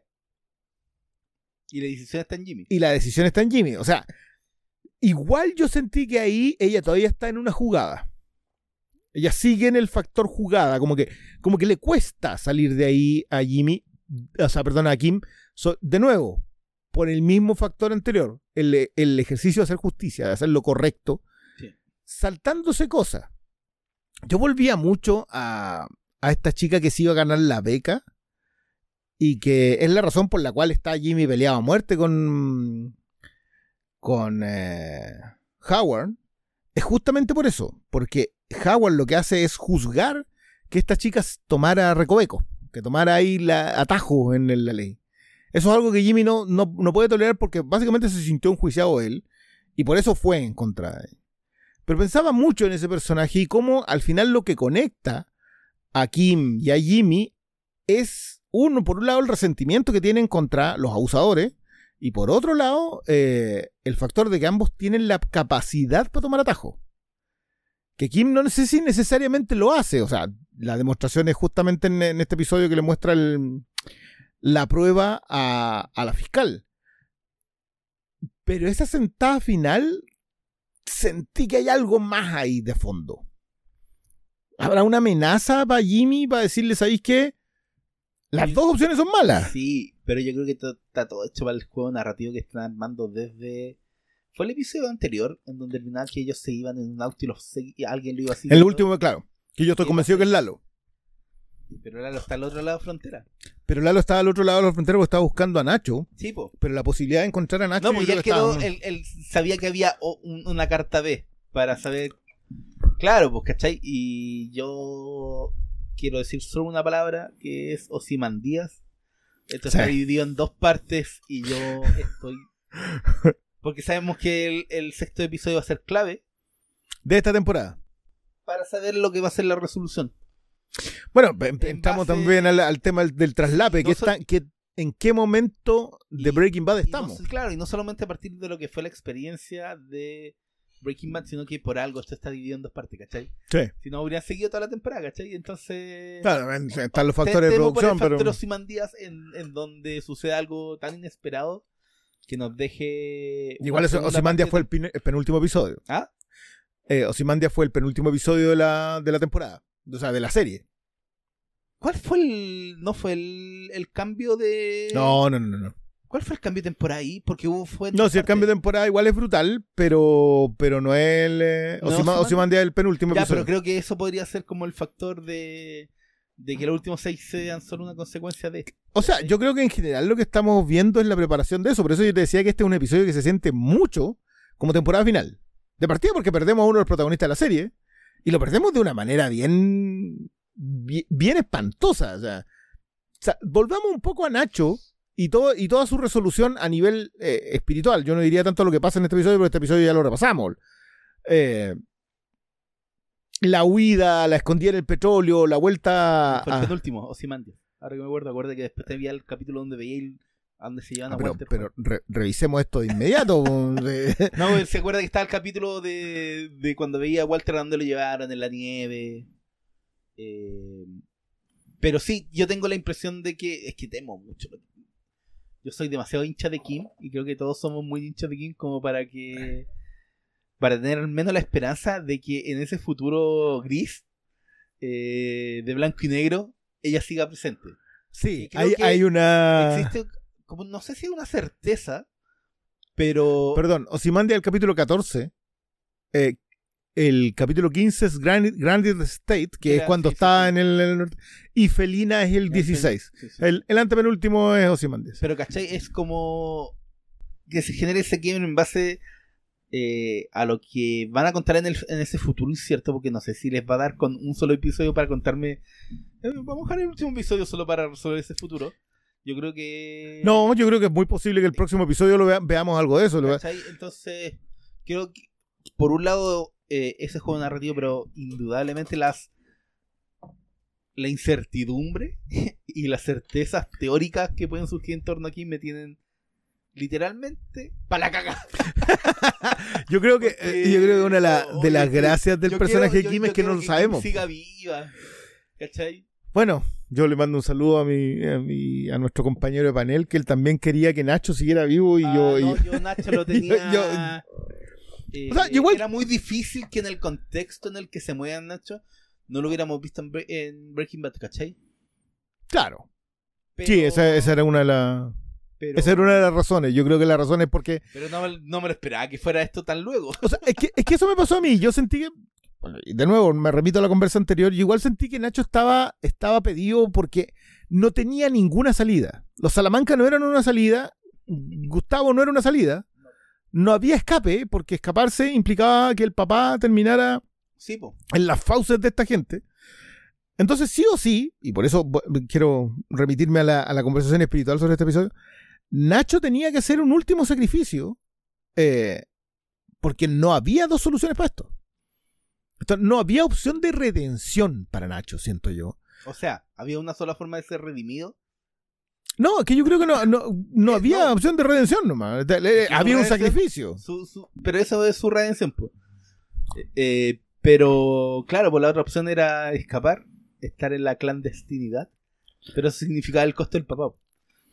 Y la decisión está en Jimmy. y la decisión está en Jimmy. O sea, igual yo sentí que ahí ella todavía está en una jugada. Ella sigue en el factor jugada, como que, como que le cuesta salir de ahí a Jimmy, o sea, perdón, a Kim, So- de nuevo, por el mismo factor anterior, el, el ejercicio de hacer justicia, de hacer lo correcto, Sí. saltándose cosas. Yo volvía mucho a, a esta chica que se iba a ganar la beca y que es la razón por la cual está Jimmy peleado a muerte con con eh, Howard es justamente por eso porque Howard lo que hace es juzgar que esta chica tomara recoveco que tomara ahí la atajo en la ley eso es algo que Jimmy no, no, no puede tolerar porque básicamente se sintió enjuiciado él y por eso fue en contra de él pero pensaba mucho en ese personaje y cómo al final lo que conecta a Kim y a Jimmy es uno, por un lado, el resentimiento que tienen contra los abusadores, y por otro lado, eh, el factor de que ambos tienen la capacidad para tomar atajo. Que Kim no sé si necesariamente lo hace, o sea, la demostración es justamente en, este episodio que le muestra la prueba a, la fiscal. Pero esa sentada final, sentí que hay algo más ahí de fondo. ¿Habrá una amenaza para Jimmy para decirle, ¿sabéis qué? Las dos opciones son malas. Sí, pero yo creo que está todo hecho para el juego narrativo que están armando desde. Fue el episodio anterior en donde al final que ellos se iban en un auto y, los y alguien lo iba. En el último, claro. Que yo estoy convencido que es Lalo. Pero Lalo está al otro lado de la frontera. Pero Lalo estaba al otro lado de la frontera porque estaba buscando a Nacho. Sí, po. Pero la posibilidad de encontrar a Nacho. No, porque él que quedó. estaba- Él, él sabía que había un- una carta B para saber. Claro, pues, ¿cachai? Y yo quiero decir solo una palabra que es Osimandías. Esto Sí. está dividido en dos partes y yo estoy. *laughs* Porque sabemos que el, el sexto episodio va a ser clave De esta temporada. para saber lo que va a ser la resolución. Bueno, En entramos base- también al, al tema del, traslape. No que so- está, que, ¿En qué momento de Breaking Bad Y no estamos? claro, y no solamente a partir de lo que fue la experiencia de Breaking Bad, sino que por algo esto está dividido en dos partes, ¿cachai? Sí. Si no habrían seguido toda la temporada, ¿cachai? Entonces. Claro, están los te- factores de temo por el producción, pero. factor Ozymandias en, en donde sucede algo tan inesperado que nos deje. Igual parte fue el, el penúltimo episodio. ¿Ah? Eh, Ozymandias fue el penúltimo episodio de la, de la temporada. O sea, de la serie. ¿Cuál fue el. no fue el, el cambio de. No, no, no, no. ¿Cuál fue el cambio de temporada ahí? Porque hubo fue No, si el cambio de temporada igual es brutal, pero, pero no es el. Eh, No, Ozyman- es el penúltimo Ya, episodio. pero creo que eso podría ser como el factor de, de que los últimos seis sean solo una consecuencia de. O sea, yo creo que en general lo que estamos viendo es la preparación de eso. Por eso yo te decía que este es un episodio que se siente mucho como temporada final. De partida porque perdemos a uno de los protagonistas de la serie. Y lo perdemos de una manera bien. bien, bien espantosa. O sea, o sea, volvamos un poco a Nacho y, todo, y toda su resolución a nivel eh, espiritual. Yo no diría tanto lo que pasa en este episodio, porque este episodio ya lo repasamos. Eh, la huida, la escondida en el petróleo, la vuelta fue el penúltimo, Ozymandias. Ahora que me acuerdo, acuérdate que después te vi el capítulo donde veía el- a dónde se llevan Ah, a pero Walter. pero re- revisemos esto de inmediato. *laughs* de- No, se acuerda que estaba el capítulo de, de cuando veía a Walter a dónde lo llevaron en la nieve. Eh, pero sí, yo tengo la impresión de que es que temo mucho. Yo soy demasiado hincha de Kim y creo que todos somos muy hinchas de Kim como para que para tener al menos la esperanza de que en ese futuro gris eh, de blanco y negro ella siga presente. sí, hay, una. Existe como no sé si una certeza, pero Perdón, Ozymandias el capítulo 14. eh, el capítulo 15 es Grand, Granite State, que Era- es cuando sí, está sí. en el, norte. Y Felina es el 16. Sí, sí. El, el antepenúltimo es Ozymandias. Pero, ¿cachai? Es como que se genere ese game en base eh, a lo que van a contar en, el, en ese futuro incierto, porque no sé si les va a dar con un solo episodio para contarme. eh, vamos a dejar el último episodio solo para resolver ese futuro. Yo creo que. No, yo creo que es muy posible que el próximo episodio lo vea- veamos algo de eso. lo. Entonces, creo que, por un lado, eh, ese juego narrativo, pero indudablemente las. La incertidumbre *laughs* y las certezas teóricas que pueden surgir en torno aquí me tienen literalmente para la cagada. *laughs* Yo creo que, eh, yo creo que una de, la- de las gracias del personaje quiero- de Kim yo- es que no lo Kim sabemos. siga viva. ¿Cachai? Bueno, yo le mando un saludo a mi, a mi- a nuestro compañero de panel, que él también quería que Nacho siguiera vivo y Ah, yo. no, y- yo Nacho lo *laughs* tenía. yo- eh, O sea, igual- Era muy difícil que en el contexto en el que se muevan Nacho no lo hubiéramos visto en, Bre- en Breaking Bad, ¿cachai? claro. Pero- Sí, esa, esa era una de las. Pero- Esa era una de las razones. Yo creo que la razón es porque. Pero no, me- no me lo esperaba que fuera esto tan luego. O sea, es que, es que eso me pasó a mí. Yo sentí que. bueno, y de nuevo, me repito a la conversa anterior. Yo igual sentí que Nacho estaba, estaba pedido porque no tenía ninguna salida. Los Salamanca no eran una salida. Gustavo no era una salida. No había escape, porque escaparse implicaba que el papá terminara Sí, en las fauces de esta gente. Entonces, sí o sí, y por eso quiero remitirme a la, a la conversación espiritual sobre este episodio, Nacho tenía que hacer un último sacrificio eh, porque no había dos soluciones para esto. Entonces, no había opción de redención para Nacho, siento yo. O sea, había una sola forma de ser redimido. No, es que yo creo que no, no, no Eh, había no. opción de redención nomás. Eh, Había un sacrificio. Su- su- pero eso es su redención, eh, pero, claro, pues la otra opción era escapar, estar en la clandestinidad. Pero eso significaba el costo del papá.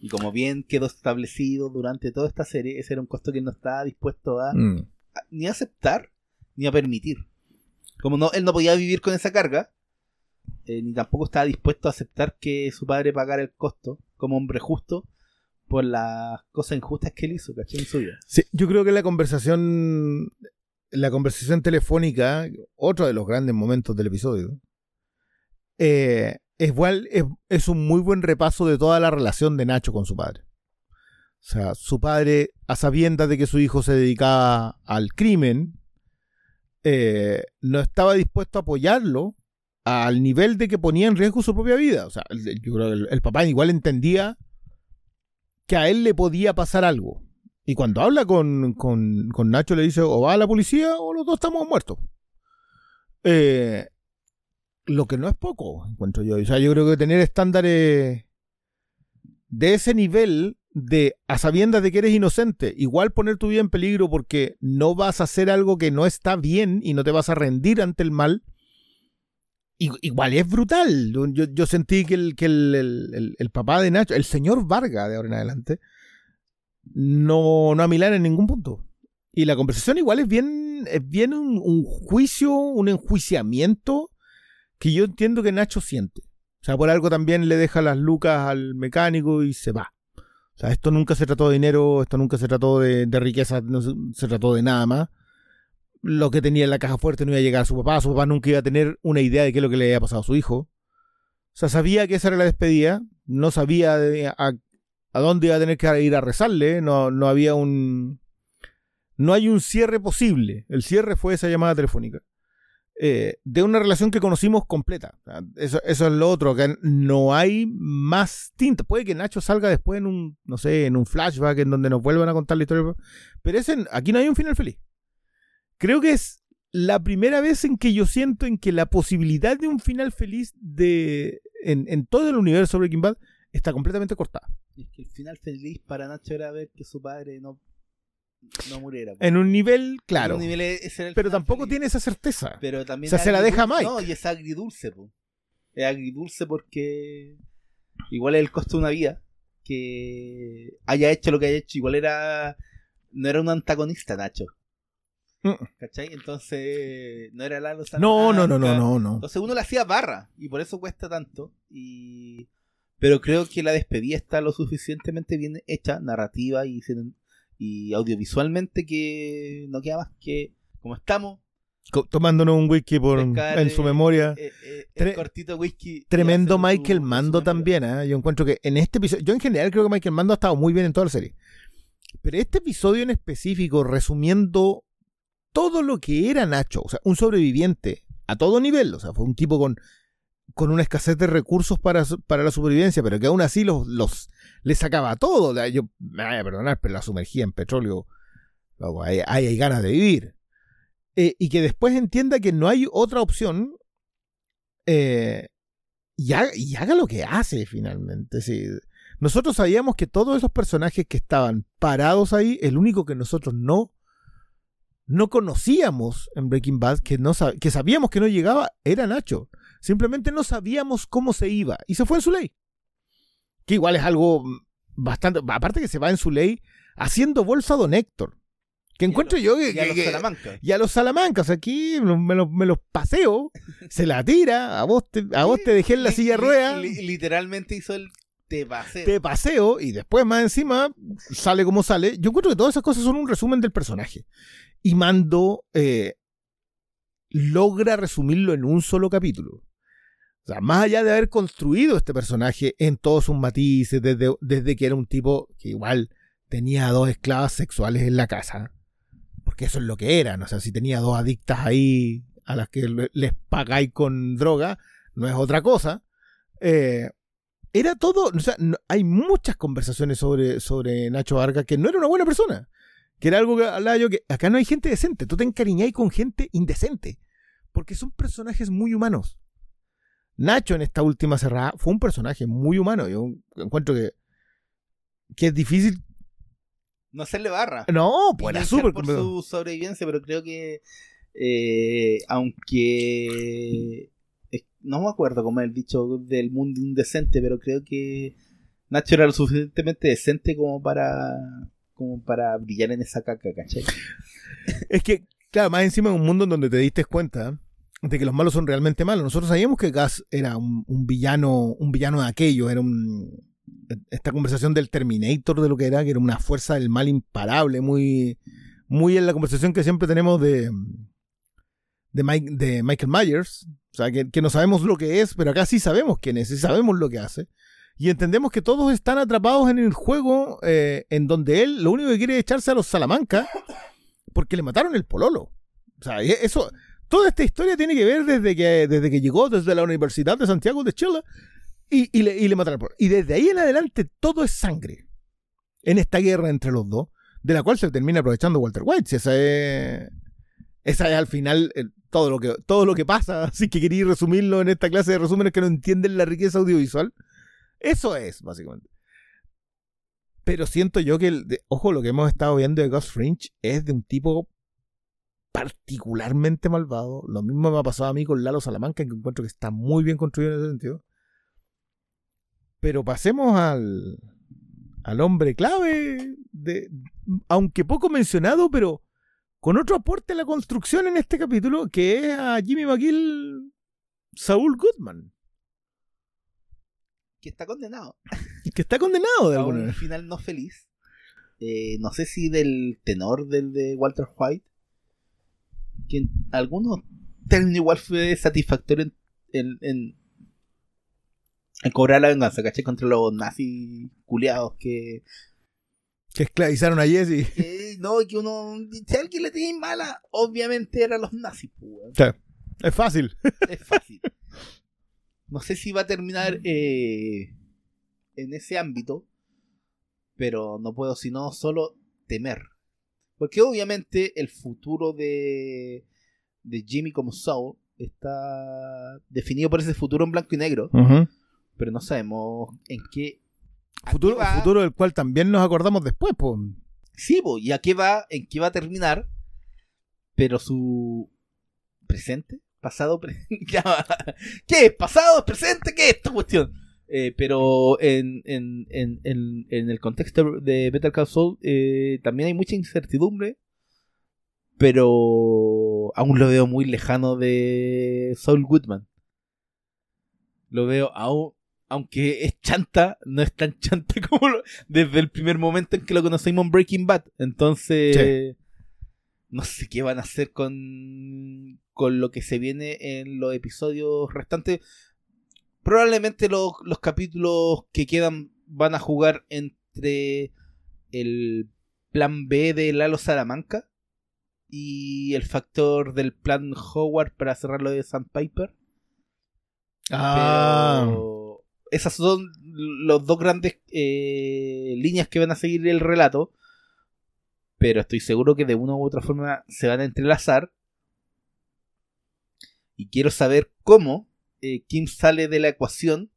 Y como bien quedó establecido durante toda esta serie, ese era un costo que él no estaba dispuesto a, Mm. a- ni a aceptar ni a permitir. Como no, él no podía vivir con esa carga, eh, ni tampoco estaba dispuesto a aceptar que su padre pagara el costo como hombre justo por las cosas injustas que él hizo, ¿cachai? En su vida. Sí, yo creo que la conversación, la conversación telefónica, otro de los grandes momentos del episodio, eh, es, es, es un muy buen repaso de toda la relación de Nacho con su padre. O sea, su padre, a sabiendas de que su hijo se dedicaba al crimen, eh, no estaba dispuesto a apoyarlo al nivel de que ponía en riesgo su propia vida. O sea, yo creo que el, el papá igual entendía que a él le podía pasar algo. Y cuando habla con, con, con Nacho le dice o va a la policía o los dos estamos muertos. Eh, lo que no es poco, encuentro yo. O sea, yo creo que tener estándares de ese nivel de a sabiendas de que eres inocente, igual poner tu vida en peligro porque no vas a hacer algo que no está bien y no te vas a rendir ante el mal, igual es brutal. Yo, yo- sentí que, el, que el, el- el- papá de Nacho, el señor Varga de ahora en adelante, no, no a Milán en ningún punto. Y la conversación igual es bien, es bien un juicio, un enjuiciamiento que yo entiendo que Nacho siente. O sea, por algo también le deja las lucas al mecánico y se va. O sea, esto nunca se trató de dinero, esto nunca se trató de, de riqueza, no se, trató de nada más. Lo que tenía en la caja fuerte no iba a llegar a su papá, su papá nunca iba a tener una idea de qué es lo que le había pasado a su hijo. O sea, sabía que esa era la despedida, no sabía a, a dónde iba a tener que ir a rezarle, no, no había un... No hay un cierre posible. El cierre fue esa llamada telefónica. Eh, de una relación que conocimos completa. Eso, eso es lo otro, que no hay más tinta. Puede que Nacho salga después en un, no sé, en un flashback en donde nos vuelvan a contar la historia. Pero ese, aquí no hay un final feliz. Creo que es la primera vez en que yo siento en que la posibilidad de un final feliz de en, en todo el universo Breaking Bad está completamente cortada. Es que el final feliz para Nacho era ver que su padre no, no muriera. En un nivel, En claro. un nivel ese era el pero final tampoco tiene esa certeza. Pero también O sea, se la deja. Mike. No, y es agridulce, po. Es agridulce porque igual es el costo de una vida que haya hecho lo que haya hecho. Igual era. No era un antagonista, Nacho. Mm. ¿Cachai? Entonces. No era Lalo No, no, no, no, Salamanca. no, no. Entonces uno le hacía barra y por eso cuesta tanto. Y... Pero creo que la despedida está lo suficientemente bien hecha, narrativa y, y audiovisualmente que no queda más que como estamos. Tomándonos un whisky por, pescar, en su eh, memoria. eh, eh, el cortito whisky. Tremendo Michael su- Mando su también, ¿eh? Yo encuentro que en este episodio, yo en general creo que Michael Mando ha estado muy bien en toda la serie. Pero este episodio en específico, resumiendo todo lo que era Nacho, o sea, un sobreviviente a todo nivel, o sea, fue un tipo con, con una escasez de recursos para, para la supervivencia, pero que aún así los, los le sacaba todo. Yo, me vaya a perdonar, pero la sumergía en petróleo. Luego, hay, ganas de vivir. Eh, y que después entienda que no hay otra opción eh, y, haga, y haga lo que hace finalmente. Nosotros sabíamos que todos esos personajes que estaban parados ahí, el único que nosotros no, no conocíamos en Breaking Bad, que, no que sabíamos que no llegaba, era Nacho. Simplemente no sabíamos cómo se iba. Y se fue en su ley. Que igual es algo bastante... Aparte que se va en su ley haciendo bolsa a Don Héctor. Que encuentro yo que... Y a los que- Salamanca. y a los salamancas aquí me los, me los paseo, se la tira, a vos te, a vos te dejé en la silla li- literalmente hizo el te paseo. te paseo y después más encima sale como sale. Yo encuentro que todas esas cosas son un resumen del personaje. Y Mando eh, logra resumirlo en un solo capítulo. Más allá de haber construido este personaje en todos sus matices, desde, desde que era un tipo que igual tenía dos esclavas sexuales en la casa, porque eso es lo que eran, o sea, si tenía dos adictas ahí a las que le- les pagáis con droga, no es otra cosa. Eh, era todo, o sea, no- hay muchas conversaciones sobre, sobre Nacho Vargas que no era una buena persona. Que era algo que hablaba yo, que acá no hay gente decente, tú te encariñáis con gente indecente, porque son personajes muy humanos. Nacho en esta última cerrada fue un personaje muy humano. Yo encuentro que, que es difícil. No hacerle barra. No, pues era súper. por su sobrevivencia, pero creo que eh, aunque no me acuerdo cómo es el dicho del mundo indecente, pero creo que Nacho era lo suficientemente decente como para como para brillar en esa caca, ¿cachai? Es que, claro, más encima en un mundo en donde te diste cuenta de que los malos son realmente malos. Nosotros sabíamos que Gas era un, un villano, un villano de aquello, era un esta conversación del Terminator de lo que era, que era una fuerza del mal imparable, muy, muy en la conversación que siempre tenemos de, de, Mike- de Michael Myers. O sea, que, que no sabemos lo que es, pero acá sí sabemos quién es, y sabemos lo que hace. Y entendemos que todos están atrapados en el juego eh, en donde él lo único que quiere es echarse a los Salamanca porque le mataron el pololo. O sea, eso, toda esta historia tiene que ver desde que, desde que llegó desde la Universidad de Santiago de Chile y, y le, y le mataron. Y desde ahí en adelante todo es sangre en esta guerra entre los dos, de la cual se termina aprovechando Walter White. Esa es, esa es al final el- todo, lo que, todo lo que pasa. *laughs* Así que quería resumirlo en esta clase de resúmenes que no entienden la riqueza audiovisual. Eso es, básicamente. Pero siento yo que, el ojo, lo que hemos estado viendo de Ghost Fringe es de un tipo particularmente malvado. Lo mismo me ha pasado a mí con Lalo Salamanca, que encuentro que está muy bien construido en ese sentido. Pero pasemos al, al hombre clave, de, aunque poco mencionado, pero con otro aporte a la construcción en este capítulo, que es a Jimmy McGill, Saúl Goodman. Que está condenado. *laughs* Que está condenado de a alguna un manera. final no feliz. Eh, no sé si del tenor del de Walter White. Que en algunos términos igual fue satisfactorio en, en, en, en cobrar la venganza, ¿cachai? Contra los nazis culiados que, Que esclavizaron a Jesse. que no, que uno, si alguien le tiene mala, obviamente eran los nazis, pues, sea, es fácil. es fácil. No sé si va a terminar eh, en ese ámbito, pero no puedo sino solo temer. Porque obviamente el futuro de, de Jimmy como Saul está definido por ese futuro en blanco y negro, pero no sabemos en qué... futuro, qué futuro del cual también nos acordamos después, pues. Sí, po, y a qué va, en qué va a terminar, pero su presente, pasado, pre-. *laughs* ¿qué es? ¿Pasado? ¿Presente? ¿Qué es esta cuestión? Eh, pero en, en, en, en, el contexto de Better Call Saul eh, también hay mucha incertidumbre, pero aún lo veo muy lejano de Saul Goodman. Lo veo aún, aunque es chanta, no es tan chanta *laughs* como desde el primer momento en que lo conocimos en Breaking Bad. Entonces, no sé qué van a hacer con, con lo que se viene en los episodios restantes. Probablemente los, los capítulos que quedan van a jugar entre el plan B de Lalo Salamanca y el factor del plan Howard para cerrar lo de Sandpiper. Ah. Pero esas son los dos grandes eh, líneas que van a seguir el relato. Pero estoy seguro que de una u otra forma se van a entrelazar. Y quiero saber cómo eh, Kim sale de la ecuación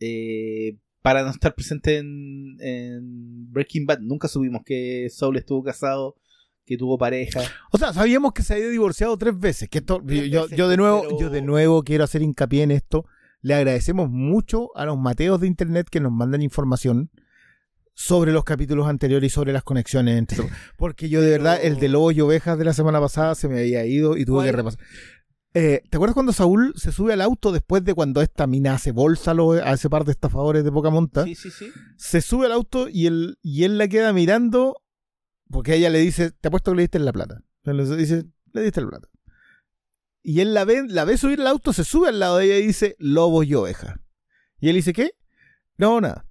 eh, para no estar presente en, en Breaking Bad. Nunca subimos que Saul estuvo casado, que tuvo pareja. O sea, sabíamos que se había divorciado tres veces. Que esto, Tres yo, veces, yo de nuevo, pero- yo de nuevo quiero hacer hincapié en esto. Le agradecemos mucho a los mateos de internet que nos mandan información sobre los capítulos anteriores y sobre las conexiones entre *laughs* porque yo de verdad el de lobos y ovejas de la semana pasada se me había ido y tuve que repasar. Eh, ¿Te acuerdas cuando Saúl se sube al auto después de cuando esta mina hace bolsa a, ese par de estafadores de poca monta? Sí, sí, sí. se sube al auto y él, y él la queda mirando porque ella le dice, te apuesto que le diste la plata. Le dice, le diste la plata. Y él la ve, la ve subir al auto, se sube al lado de ella y dice, lobos y oveja. Y él dice, ¿qué? No, nada.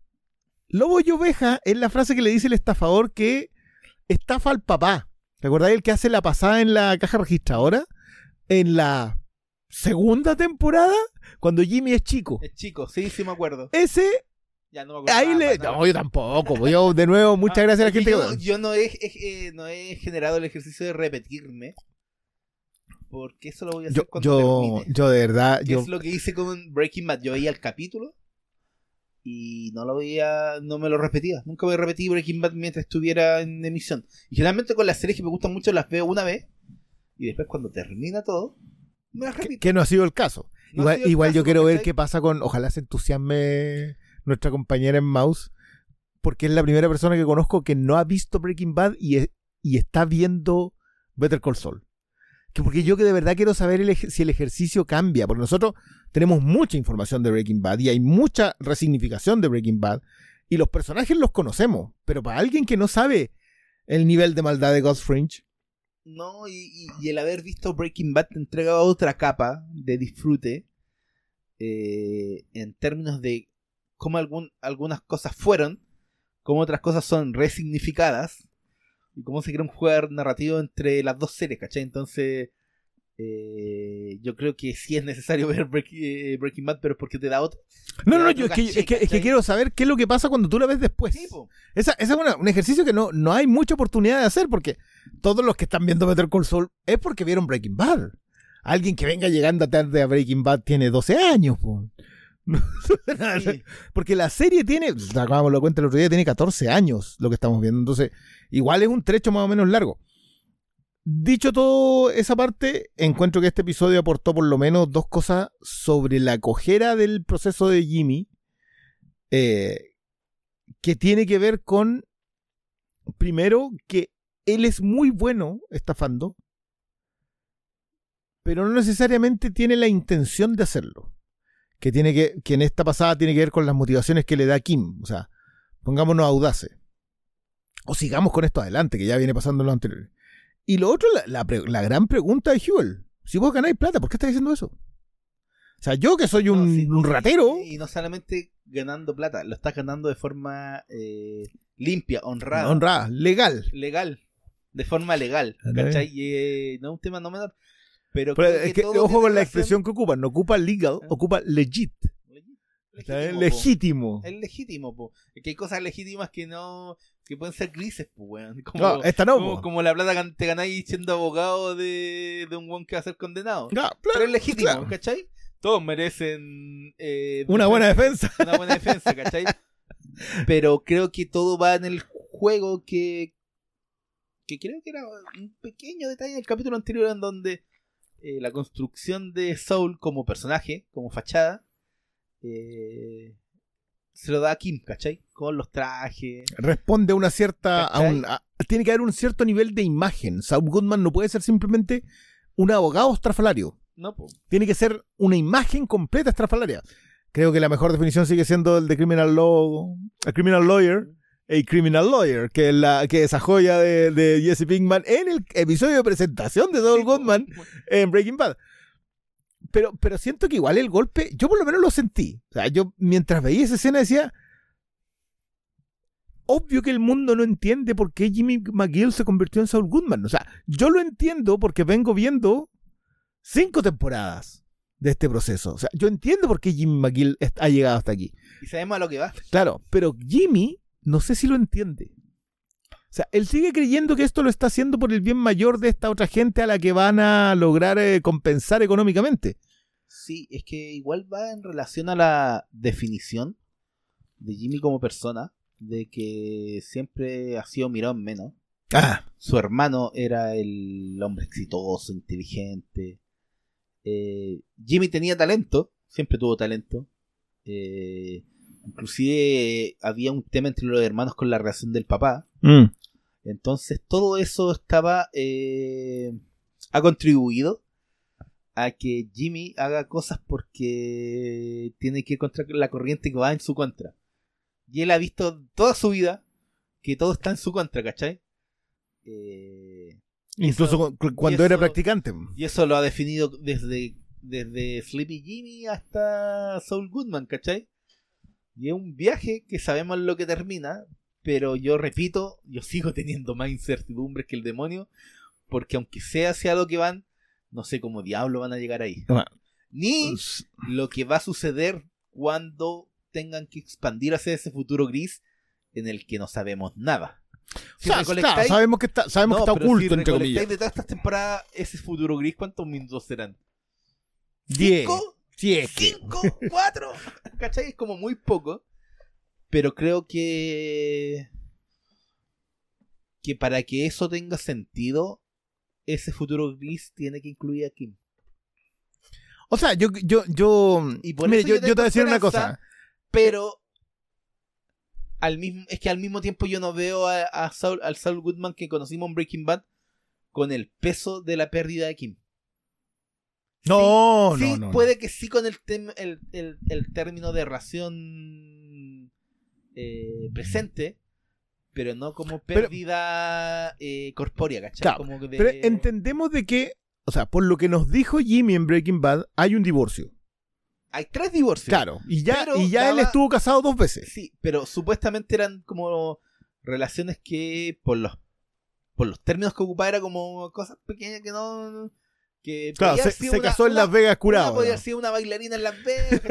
Lobos y oveja es la frase que le dice el estafador que estafa al papá. ¿Te acordás el que hace la pasada en la caja registradora? En la segunda temporada, cuando Jimmy es chico. Es chico, sí, sí me acuerdo. Ese Ya no me acuerdo. Ahí le. No, yo tampoco. pues Yo, de nuevo, *laughs* muchas Ah, gracias a la gente Yo, que. yo no, he, he- no he generado el ejercicio de repetirme. Porque eso lo voy a hacer Yo, cuando yo, termine. yo de verdad. Yo, es lo que hice con Breaking Bad. Yo veía el capítulo y no lo veía, no me lo repetía. Nunca me repetí Breaking Bad mientras estuviera en emisión. Y generalmente con las series que me gustan mucho las veo una vez y después cuando termina todo, me las repito. que no ha sido el caso. No igual igual yo quiero ver qué pasa con. Ojalá se entusiasme nuestra compañera en Mouse. Porque es la primera persona que conozco que no ha visto Breaking Bad y, es- y está viendo Better Call Saul. Que porque yo que de verdad quiero saber el si el ejercicio cambia. Porque nosotros tenemos mucha información de Breaking Bad y hay mucha resignificación de Breaking Bad. Y los personajes los conocemos. Pero para alguien que no sabe el nivel de maldad de Ghost Fringe. No, y, y- el haber visto Breaking Bad te entrega otra capa de disfrute eh, en términos de cómo algún, algunas cosas fueron, cómo otras cosas son resignificadas y cómo se crea un juego narrativo entre las dos series, ¿cachai? Entonces, eh, yo creo que sí es necesario *laughs* ver Break- eh, Breaking Bad, pero es porque te da otro. No, no, no, yo, es, que, es, que, es que quiero saber qué es lo que pasa cuando tú la ves después. Sí. Esa, esa es una- un ejercicio que no, no hay mucha oportunidad de hacer porque todos los que están viendo Better Call Saul es porque vieron Breaking Bad. Alguien que venga llegando tarde a Breaking Bad tiene 12 años. po. *laughs* Sí. Porque la serie tiene, acabamos de cuenta el otro día, tiene 14 años lo que estamos viendo. Entonces, igual es un trecho más o menos largo. Dicho todo esa parte, encuentro que este episodio aportó por lo menos dos cosas sobre la cojera del proceso de Jimmy, eh, que tiene que ver con, primero, que él es muy bueno estafando, pero no necesariamente tiene la intención de hacerlo. que tiene que, que en esta pasada tiene que ver con las motivaciones que le da Kim. O sea, pongámonos audaces. O sigamos con esto adelante, que ya viene pasando en lo anterior. Y lo otro, la, la la gran pregunta de Huel. Si vos ganáis plata, ¿por qué estás diciendo eso? O sea, yo que soy un, No, sí, un y- ratero, Y, no solamente ganando plata, lo estás ganando de forma eh, limpia, honrada, honrada, legal. legal. De forma legal, Ok. ¿cachai? Y, eh, no es un tema no menor. Pero, Pero es que, todo ojo con la expresión que ocupan. No ocupa legal, Ah. ocupa legit. Legítimo, po. Legítimo. Es legítimo, po. Es que hay cosas legítimas que no. que pueden ser grises, pues, weón. Como, No, esta no. como, po. como la plata que te ganáis siendo abogado de, de un weón que va a ser condenado. Ya, Pero es legítimo, claro. ¿cachai? Todos merecen. eh, Una buena defensa. Una buena defensa, ¿cachai? *laughs* Pero creo que todo va en el juego que. Que creo que era un pequeño detalle del capítulo anterior en donde eh, la construcción de Soul como personaje, como fachada, eh, se lo da a Kim, ¿cachai? Con los trajes. Responde a una cierta. a ¿Cachai? un- a- tiene que haber un cierto nivel de imagen. Saul Goodman no puede ser simplemente un abogado estrafalario. No, po. Tiene que ser una imagen completa estrafalaria. Creo que la mejor definición sigue siendo el de Criminal Law. A Criminal Lawyer. A Criminal Lawyer, que es, la, que es esa joya de, de Jesse Pinkman en el episodio de presentación de Saul Goodman en Breaking Bad. Pero, pero siento que igual el golpe, yo por lo menos lo sentí. O sea, yo mientras veía esa escena decía, obvio que el mundo no entiende por qué Jimmy McGill se convirtió en Saul Goodman. O sea, yo lo entiendo porque vengo viendo cinco temporadas de este proceso. O sea, yo entiendo por qué Jimmy McGill ha llegado hasta aquí. Y sabemos a lo que va. Claro, pero Jimmy no sé si lo entiende. O sea, él sigue creyendo que esto lo está haciendo por el bien mayor de esta otra gente a la que van a lograr eh, compensar económicamente. Sí, es que igual va en relación a la definición de Jimmy como persona, de que siempre ha sido mirado en menos. Ah, Su hermano era el hombre exitoso, inteligente. Eh, Jimmy tenía talento, siempre tuvo talento. Eh, inclusive había un tema entre los hermanos con la relación del papá. mm, Entonces todo eso estaba eh, ha contribuido a que Jimmy haga cosas porque tiene que ir contra la corriente que va en su contra. Y él ha visto toda su vida que todo está en su contra, ¿cachai? Eh, incluso eso- cuando era eso- practicante. y eso lo ha definido desde, desde Sleepy Jimmy hasta Saul Goodman, ¿cachai? Y es un viaje que sabemos lo que termina, pero yo repito, yo sigo *laughs* teniendo más incertidumbres que el demonio, porque aunque sea hacia lo que van, no sé cómo diablo van a llegar ahí. Bueno. Ni lo que va a suceder cuando tengan que expandir hacia ese futuro gris en el que no sabemos nada. Si O sea, sabemos que está, sabemos no, que está pero si oculto, entre comillas. de todas estas temporadas, ese futuro gris, ¿cuántos minutos serán? Diez. ¿Cinco? Sí, es que- ¿Cinco? ¿Cuatro? *laughs* ¿Cachai? Es como muy poco. Pero creo que. Que para que eso tenga sentido, ese futuro gris tiene que incluir a Kim. O sea, yo, yo, yo, Y por mire, eso yo, yo te voy a decir una cosa. Pero. Al mismo, es que al mismo tiempo yo no veo a, a Saul, al Saul Goodman que conocimos en Breaking Bad con el peso de la pérdida de Kim. No, sí, no, no. puede que sí con el, tem- el, el- el término de ración eh, presente, pero no como Pero- pérdida eh, corpórea, ¿cachai? Claro, Como que de- Pero entendemos de que, o sea, por lo que nos dijo Jimmy en Breaking Bad, hay un divorcio. Hay tres divorcios. Claro. Y ya, Pero y ya él estuvo casado dos veces. Sí, pero supuestamente eran como relaciones que por los por los términos que ocupaba era como cosas pequeñas que no que Claro, podía se, se una- casó en una- Las Vegas una curado. podía ¿no? haber sido una bailarina en Las Vegas,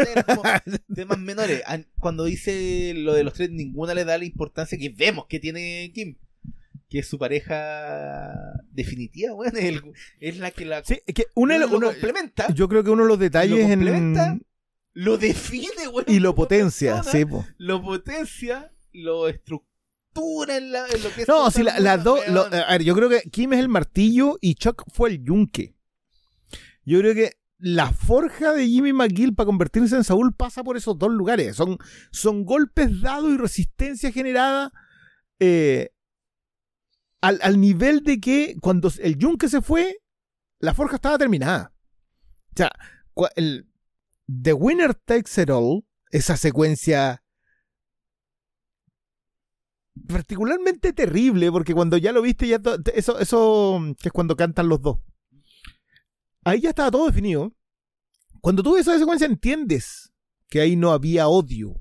temas *laughs* menores. An- Cuando dice lo de los tres, ninguna le da la importancia que vemos que tiene Kim. Que es su pareja definitiva, bueno, es, el- es la que la Sí, es que uno, lo uno- complementa, yo creo que uno de los detalles ¿Lo en, lo define, weón, y lo potencia, persona, sí, po. Lo potencia, lo estructura en, la- en lo que es. No, la- las dos. a ver, yo creo que Kim es el martillo y Chuck fue el yunque. Yo creo que la forja de Jimmy McGill para convertirse en Saúl pasa por esos dos lugares. Son, son golpes dados y resistencia generada eh, al, al nivel de que cuando el yunque se fue, la forja estaba terminada. O sea, el- The Winner Takes It All, esa secuencia particularmente terrible, porque cuando ya lo viste, ya eso, eso que es cuando cantan los dos. Ahí ya estaba todo definido. Cuando tú ves esa secuencia entiendes que ahí no había odio.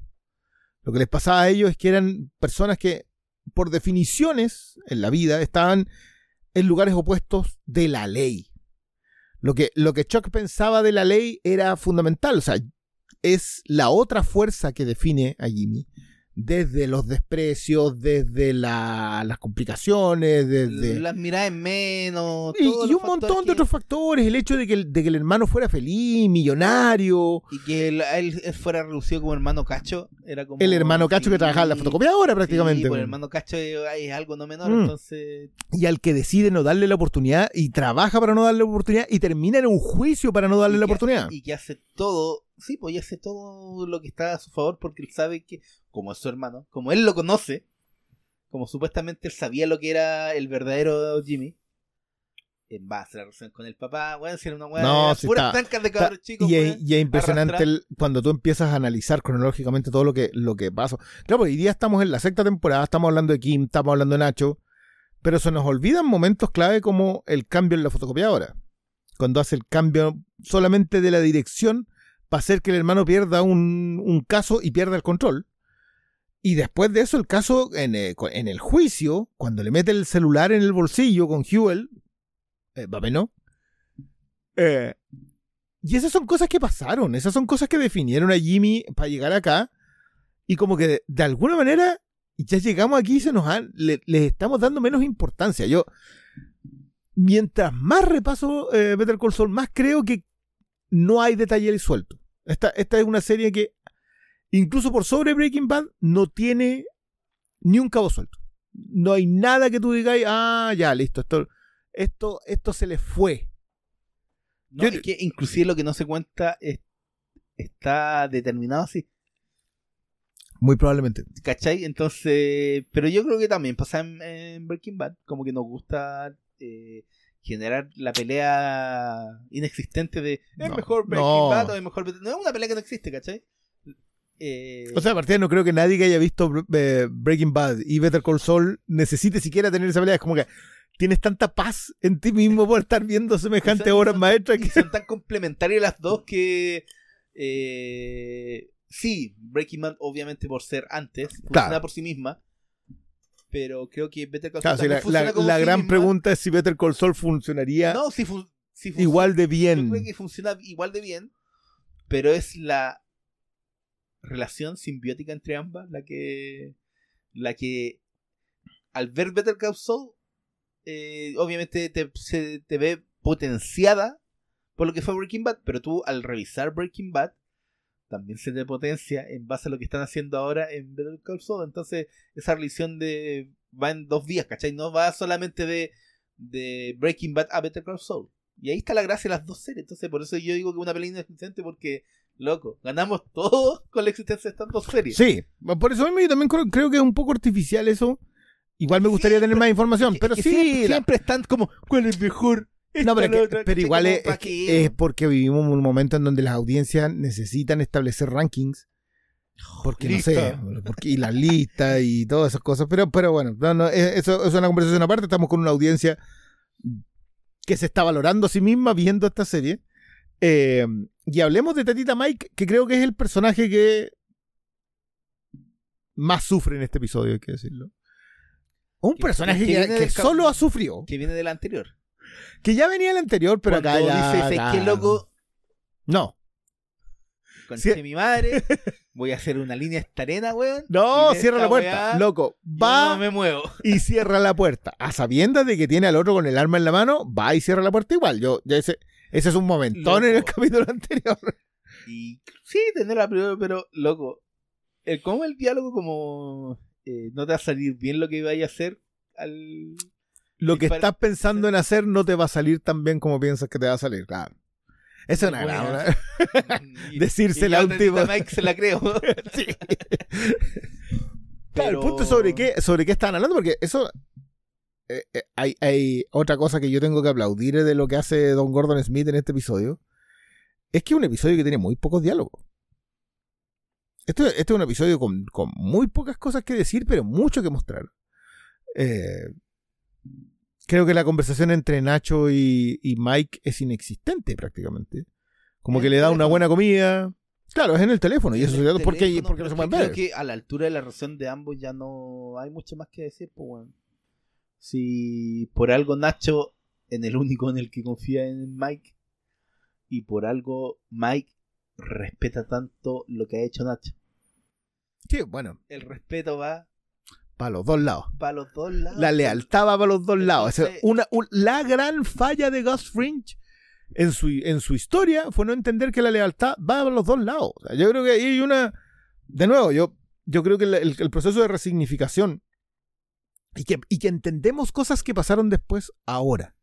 Lo que les pasaba a ellos es que eran personas que, por definiciones en la vida, estaban en lugares opuestos de la ley. Lo que, lo que Chuck pensaba de la ley era fundamental. O sea, es la otra fuerza que define a Jimmy. Desde los desprecios, desde la- las complicaciones, desde... Las miradas en menos. Y, y un montón de que- otros factores. El hecho de que el, de que el hermano fuera feliz, millonario. Y que él, fuera reducido como hermano cacho. Era como, El hermano cacho que trabajaba en la fotocopiadora prácticamente. Sí, pues el hermano cacho es, es algo no menor, Mm. entonces. y al que decide no darle la oportunidad y trabaja para no darle la oportunidad y termina en un juicio para no darle y la que- oportunidad. Y que hace todo, sí, pues y hace todo lo que está a su favor porque él sabe que, como es su hermano, como él lo conoce, como supuestamente él sabía lo que era el verdadero Jimmy, en base a la relación con el papá, bueno, si era una weá, No, sí puras está- trancas de Está- cabros chicos, y, weón. es, y es impresionante el- cuando tú empiezas a analizar cronológicamente todo lo que, lo que pasó. Claro, pues hoy día estamos en la sexta temporada, estamos hablando de Kim, estamos hablando de Nacho, pero se nos olvidan momentos clave como el cambio en la fotocopiadora. Cuando hace el cambio solamente de la dirección para hacer que el hermano pierda un, un caso y pierda el control. Y después de eso, el caso en, eh, en el juicio, cuando le mete el celular en el bolsillo con Huel, eh, ¿no? Eh, y esas son cosas que pasaron, esas son cosas que definieron a Jimmy para llegar acá. Y como que de, de alguna manera ya llegamos aquí y se nos han, le, les estamos dando menos importancia. Yo, mientras más repaso eh, Better Call Saul, más creo que no hay detalle suelto. Esta, esta es una serie que, incluso por sobre Breaking Bad, no tiene ni un cabo suelto. No hay nada que tú digas, ah, ya, listo, esto, esto, esto se le fue. No, Yo- es que inclusive lo que no se cuenta es- está determinado así. Muy probablemente. ¿Cachai? Entonces, pero yo creo que también pasa en, en Breaking Bad, como que nos gusta eh, generar la pelea inexistente de ¿es No, mejor Breaking no. Bad o es mejor Bet-?" No es una pelea que no existe, ¿cachai? Eh, O sea, aparte no creo que nadie que haya visto eh, Breaking Bad y Better Call Saul necesite siquiera tener esa pelea. Es como que tienes tanta paz en ti mismo por estar viendo semejantes obras maestras que... son tan complementarias las dos que eh, sí, Breaking Bad obviamente por ser antes, funciona Claro. por sí misma, pero creo que Better Call Claro, Saul sí, la, como gran pregunta es si Better Call Saul funcionaría No, sí, fun- igual de Yo bien. creo que funciona igual de bien, pero es la relación simbiótica entre ambas la que la que al ver Better Call Saul eh, obviamente te, se- te ve potenciada por lo que fue Breaking Bad, pero tú al revisar Breaking Bad también se te potencia en base a lo que están haciendo ahora en Better Call Saul. Entonces, esa relación de va en dos vías, ¿cachai? No va solamente de, de Breaking Bad a Better Call Saul. Y ahí está la gracia de las dos series. Entonces, por eso yo digo que una pelea inexistente porque, loco, ganamos todos con la existencia de estas dos series. Sí, por eso mismo yo también creo, creo que es un poco artificial eso. Igual me gustaría tener más información, pero sí. siempre, la- siempre están como, ¿cuál es mejor? No, pero, que- pero igual es, ¿pa' es que- qué? es porque vivimos un momento en donde las audiencias necesitan establecer rankings. Porque no sé, porque, y las listas y todas esas cosas. Pero, pero bueno, no, no, es- eso es una conversación aparte. Estamos con una audiencia que se está valorando a sí misma viendo esta serie. Eh, y hablemos de Tatita Mike, que creo que es el personaje que más sufre en este episodio, hay que decirlo. Un Que- personaje que que, solo ha sufrido. Que viene del anterior. Que ya venía el anterior, pero acá ya. dice, "¿Sabes acá- qué loco? No. Sí. mi madre, *laughs* voy a hacer una línea esta arena, weón. No, cierra la puerta. weá, Loco, va No me muevo. *laughs* y cierra la puerta. A sabiendas de que tiene al otro con el arma en la mano, va y cierra la puerta igual. Yo, ya ese, ese es un momentón en el capítulo anterior. Y sí, tener la primera, pero loco. El, como el diálogo, como eh, no te va a salir bien lo que vaya a hacer al. Lo que estás pensando en hacer no te va a salir tan bien como piensas que te va a salir. Claro. Esa es una gran- *laughs* Decírsela a un tipo. Se la creo. *laughs* Sí. Claro, el Pero- punto es sobre qué, sobre qué estaban hablando, porque eso. eh, eh, hay, hay otra cosa que yo tengo que aplaudir de lo que hace Don Gordon Smith en este episodio. es que es un episodio que tiene muy pocos diálogos. Este, este es un episodio con, con muy pocas cosas que decir, pero mucho que mostrar. Eh, creo que la conversación entre Nacho y, y Mike es inexistente prácticamente. Como que le da una buena comida. Claro, es en el teléfono. Y eso es porque, teléfono, porque no se pueden ver. Creo que a la altura de la relación de ambos ya no hay mucho más que decir, pues bueno. Si por algo Nacho en el único en el que confía en Mike y por algo Mike respeta tanto lo que ha hecho Nacho. Sí, bueno, El respeto va para los dos lados. para los dos lados. La lealtad va para los dos lados. Entonces- una, un- la gran falla de Gus Fringe en su, en su historia fue no entender que la lealtad va para los dos lados. O sea, yo creo que ahí hay una. De nuevo, yo, yo creo que el, el- el proceso de resignificación y que, y que entendemos cosas que pasaron después ahora.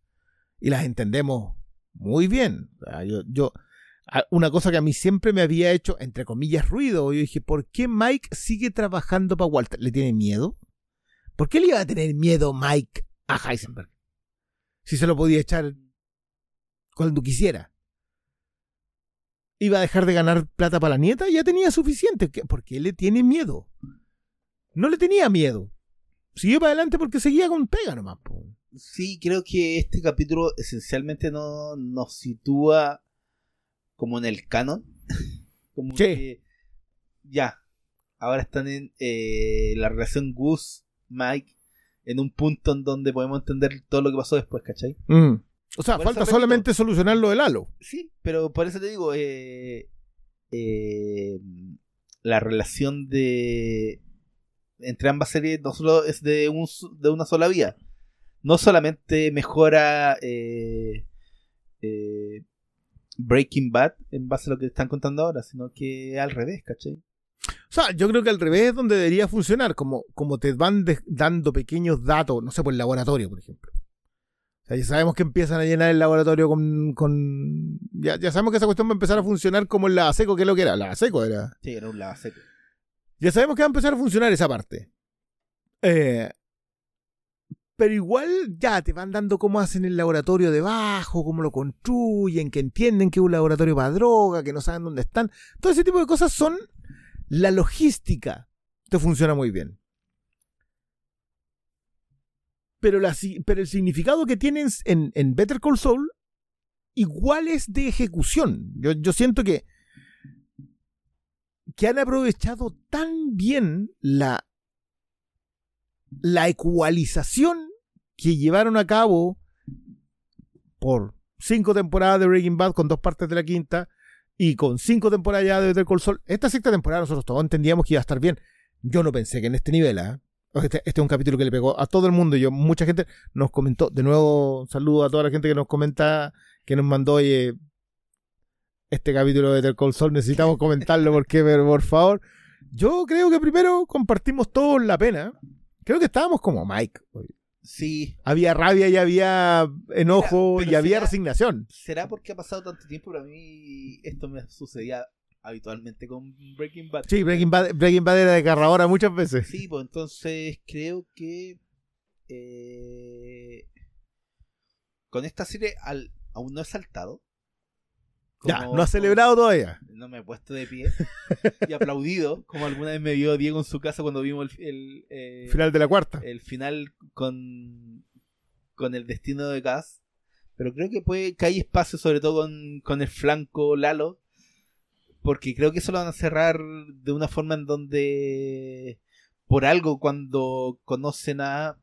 Y las entendemos muy bien. O sea, yo, yo, a- una cosa que a mí siempre me había hecho, entre comillas, ruido. Yo dije, ¿por qué Mike sigue trabajando para Walter? ¿Le tiene miedo? ¿Por qué le iba a tener miedo Mike a Heisenberg? Si se lo podía echar cuando quisiera. Iba a dejar de ganar plata para la nieta ya tenía suficiente. ¿Qué- ¿Por qué le tiene miedo? No le tenía miedo. Siguió para adelante porque seguía con pega nomás. po. Sí, creo que este capítulo esencialmente no nos sitúa como en el canon. *laughs* como Sí. que ya, ahora están en eh, la relación Gus, Mike, en un punto en donde podemos entender todo lo que pasó después, ¿cachai? Mm. O sea, Por falta solamente solucionar lo del halo. Sí, pero por eso te digo, eh, eh, la relación de entre ambas series no solo es de, un, s- de una sola vía. No solamente mejora eh, eh, Breaking Bad en base a lo que están contando ahora, sino que al revés, ¿cachai? O sea, yo creo que al revés es donde debería funcionar, como, como te van de- dando pequeños datos, no sé, por el laboratorio, por ejemplo. O sea, ya sabemos que empiezan a llenar el laboratorio con... con ya, ya sabemos que esa cuestión va a empezar a funcionar como en la seco, que es lo que era, la seco era. Sí, era un lado seco. Ya sabemos que va a empezar a funcionar esa parte. Eh, pero igual ya te van dando cómo hacen el laboratorio debajo, cómo lo construyen, que entienden que es un laboratorio para droga, que no saben dónde están. Todo ese tipo de cosas son la logística. Te funciona muy bien. Pero, el significado que tienen en, Better Call Saul igual es de ejecución. Yo, yo siento que que han aprovechado tan bien la, la ecualización que llevaron a cabo por cinco temporadas de Breaking Bad con dos partes de la quinta y con cinco temporadas ya de Better Call Saul. Esta sexta temporada nosotros todos entendíamos que iba a estar bien. Yo no pensé que en este nivel, ¿ah? Este, este es un capítulo que le pegó a todo el mundo. Yo, mucha gente nos comentó. De nuevo, saludo a toda la gente que nos comenta, que nos mandó, este capítulo de Better Call Saul necesitamos *laughs* comentarlo porque, por favor. Yo creo que primero compartimos todos la pena. Creo que estábamos como Mike. oye. Sí, Había rabia y había enojo Mira, y había será- resignación. ¿será porque ha pasado tanto tiempo? Pero a mí esto me sucedía habitualmente con Breaking Bad. Sí, Breaking Bad, Breaking Bad era desgarradora muchas veces. Sí, pues entonces creo que eh, con esta serie al- aún no he saltado. Ya, Como- no ha celebrado todavía. No me he puesto de pie y aplaudido, *laughs* como alguna vez me vio Diego en su casa cuando vimos el, el, eh, Final de la cuarta. el final con, con el destino de Gas. Pero creo que puede que hay espacio, sobre todo con, con el flanco Lalo. Porque creo que eso lo van a cerrar de una forma en donde. Por algo, cuando conocen a.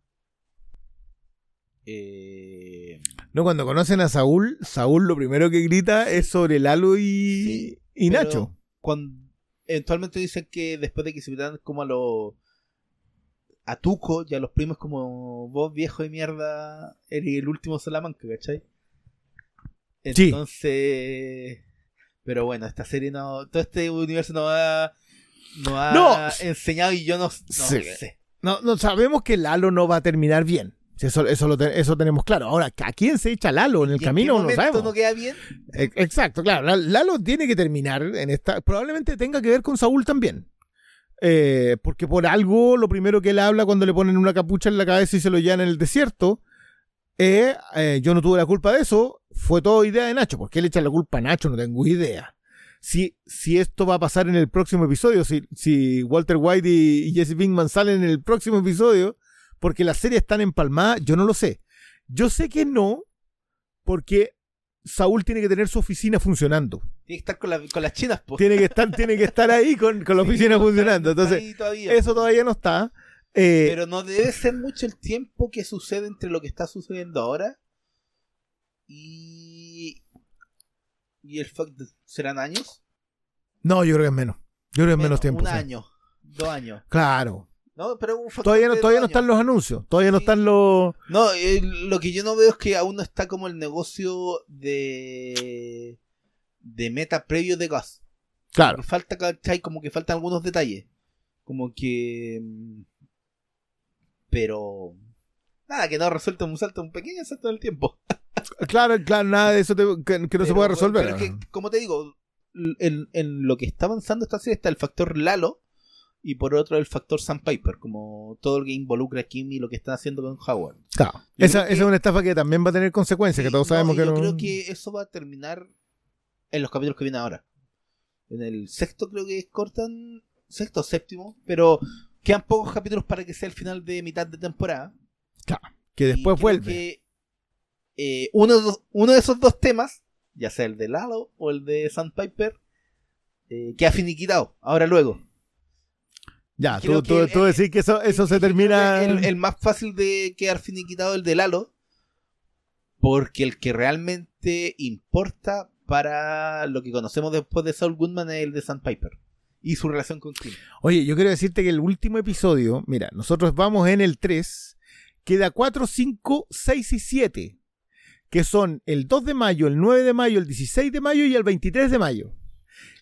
Eh, No, cuando conocen a Saúl, Saúl lo primero que grita es sobre Lalo y, Sí, y Nacho. Cuando, eventualmente dicen que después de que se invitan como a los. A Tuco y a los primos, como vos, viejo de mierda, eres el último Salamanca, ¿cachai? Sí. Entonces. Pero bueno, esta serie no. Todo este universo no ha. No ha No. enseñado y yo no, no Sí. sé. No, no sabemos que Lalo no va a terminar bien. Si Eso, eso, lo te- eso tenemos claro. Ahora, ¿a quién se echa Lalo en el ¿Y en qué camino? No sabemos. no queda bien? Exacto, claro. La- Lalo tiene que terminar en esta. Probablemente tenga que ver con Saúl también. Eh, porque por algo, lo primero que él habla cuando le ponen una capucha en la cabeza y se lo llevan en el desierto, es, eh, yo no tuve la culpa de eso, fue todo idea de Nacho. ¿Por qué le echan la culpa a Nacho? No tengo idea. Si, si esto va a pasar en el próximo episodio, si, si Walter White y, y Jesse Pinkman salen en el próximo episodio, porque las series están empalmadas, yo no lo sé. Yo sé que no, porque Saúl tiene que tener su oficina funcionando. Tiene que estar con, la- con las chinas, po. Tiene que estar, tiene que estar ahí con, con la *laughs* oficina *laughs* funcionando. Entonces, *laughs* todavía, eso po. todavía no está. Eh, Pero no debe ser mucho el tiempo que sucede entre lo que está sucediendo ahora y. y el fact ¿Serán años? no, yo creo que es menos. Yo creo que es menos, tiempo. Un sí. año, dos años. Claro. No, pero un factor Todavía no, todavía no están los anuncios. Todavía no están los. No, eh, lo que yo no veo es que aún no está como el negocio de. de meta previo de gas. Claro. Me falta, ¿cachai? Como que faltan algunos detalles. Como que. mm, Pero. Nada, que no resuelta un salto, un pequeño salto del tiempo. *laughs* Claro, claro, nada de eso te- que, que no se puede resolver. Pero es que, como te digo, en, en lo que está avanzando esta serie está el factor Lalo y por otro el factor Sandpiper, como todo lo que involucra a Kim y lo que están haciendo con Howard. Claro. Esa, que- esa es una estafa que también va a tener consecuencias, que todos no, sabemos que yo no. creo que eso va a terminar en los capítulos que vienen ahora. En el sexto creo que cortan, sexto o séptimo, pero quedan pocos capítulos para que sea el final de mitad de temporada. Que Y después vuelve. que, eh, uno, de los- uno de esos dos temas, ya sea el de Lalo o el de Sandpiper, eh, queda finiquitado, ahora luego. Ya, creo tú, tú, tú el- decís que eso, eso se termina. El, el más fácil de quedar finiquitado es el de Lalo, porque el que realmente importa para lo que conocemos después de Saul Goodman es el de Sandpiper y su relación con Kim. Oye, yo quiero decirte que el último episodio, mira, nosotros vamos en el 3, queda 4, 5, 6 y 7, que son el 2 de mayo, el 9 de mayo, el 16 de mayo y el 23 de mayo.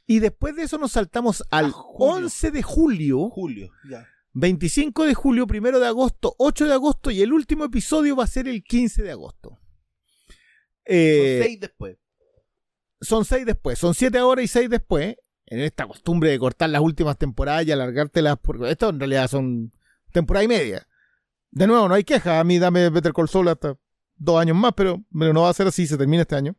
Y después de eso nos saltamos al julio. 11 de julio, Julio, ya. 25 de julio, 1 de agosto, 8 de agosto y el último episodio va a ser el 15 de agosto. Eh, Son seis después. son seis después, son siete ahora y seis después. En esta costumbre de cortar las últimas temporadas y alargártelas, porque esto en realidad son temporada y media. De nuevo, no hay queja. A mí dame Better Call Saul hasta dos años más, pero, pero no va a ser así, se termina este año.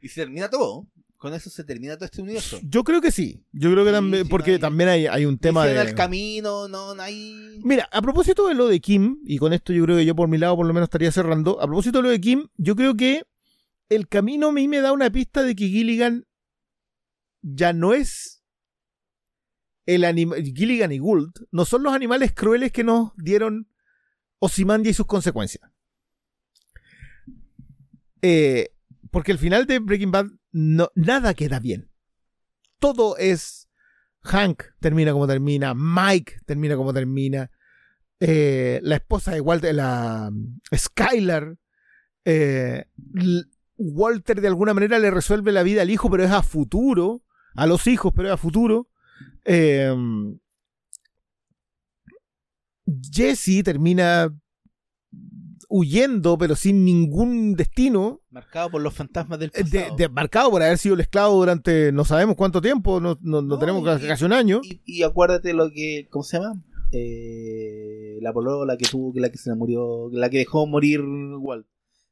Y se termina todo. Con eso se termina todo este universo. Yo creo que sí. Yo creo que Sí, también, porque no hay- también hay, hay un tema de. el camino, no, no hay. Mira, a propósito de lo de Kim, y con esto yo creo que yo por mi lado por lo menos estaría cerrando, a propósito de lo de Kim, yo creo que el camino a mí me da una pista de que Gilligan ya no es el animal, Gilligan y Gould no son los animales crueles que nos dieron Ozymandias y sus consecuencias. Eh, porque el final de Breaking Bad no, nada queda bien. Todo es Hank termina como termina, Mike termina como termina, eh, la esposa de Walter, la mm, Skylar, eh, Walter de alguna manera le resuelve la vida al hijo, pero es a futuro, a los hijos, pero es a futuro. Eh, Jesse termina huyendo, pero sin ningún destino. Marcado por los fantasmas del eh, pasado. De, de- marcado por haber sido el esclavo durante no sabemos cuánto tiempo, no, no- no No, tenemos y- casi un año. Y, y acuérdate lo que. ¿Cómo se llama? Eh, la polola que tuvo, que la que se murió, la que dejó morir Walt.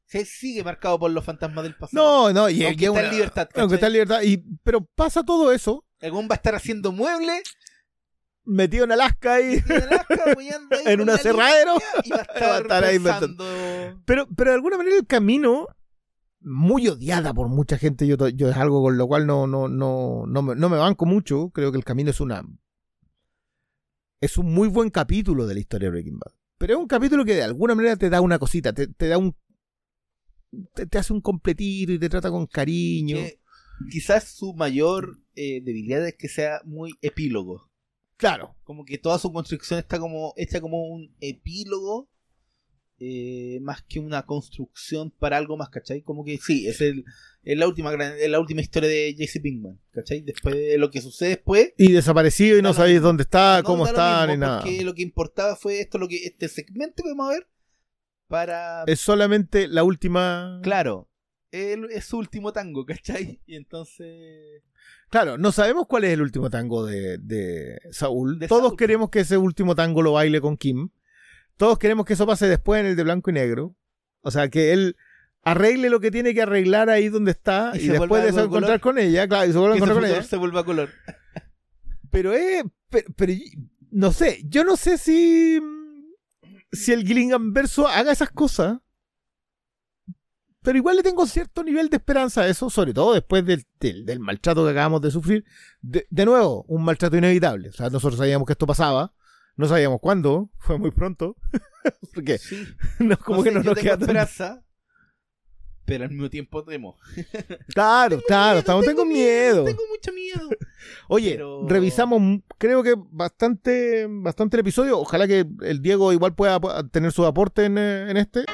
Se sigue marcado por los fantasmas del pasado. No, no, y, Aunque está en libertad. Aunque está en libertad. Y, pero pasa todo eso Algún va a estar haciendo muebles metido en Alaska ahí. en Alaska, *laughs* apoyando ahí En con un aserradero. Y va a *laughs* Va a estar, ahí. Pero, pero de alguna manera el camino, muy odiada por mucha gente, yo, yo es algo con lo cual no, no, no, no, me, no me banco mucho. Creo que el camino es una. Es un muy buen capítulo de la historia de Breaking Bad. Pero es un capítulo que de alguna manera te da una cosita, te, te da un. Te, te hace un completito y te trata con cariño. quizás su mayor eh, debilidad es que sea muy epílogo. Claro. Como que toda su construcción está como hecha como un epílogo eh, más que una construcción para algo más, ¿cachai? Como que sí, es, el, es la última gran- es la última historia de Jesse Pinkman, ¿cachai? Después de lo que sucede después. Y desaparecido y no lo sabéis dónde está, no cómo está, ni nada. Porque lo que importaba fue esto, lo que este segmento que vamos a ver para Es solamente la última. claro, el- es su último tango, ¿cachai? Y entonces Claro, no sabemos cuál es el último tango de, de Saúl. De Todos Saúl, queremos que ese último tango lo baile con Kim. Todos queremos que eso pase después en el de blanco y negro. O sea, que él arregle lo que tiene que arreglar ahí donde está Y después de eso color. encontrar con ella, claro, y se vuelve a encontrar con ella. se vuelva a color. Pero es. Pero, pero no sé, yo no sé si. Si el Gillingham verso haga esas cosas. Pero igual le tengo cierto nivel de esperanza a eso, sobre todo después del, del, del maltrato que acabamos de sufrir. De, de nuevo, un maltrato inevitable. O sea, nosotros sabíamos que esto pasaba. No sabíamos cuándo, *laughs* fue muy pronto. *laughs* Porque Sí. *laughs* no, como No que no nos queda tan- esperanza, pero al mismo tiempo temo. Claro, claro, estamos, tengo miedo. Tengo mucho miedo. Oye, Pero- revisamos, creo que bastante, bastante el episodio. Ojalá que el Diego igual pueda tener su aporte en, eh, en este.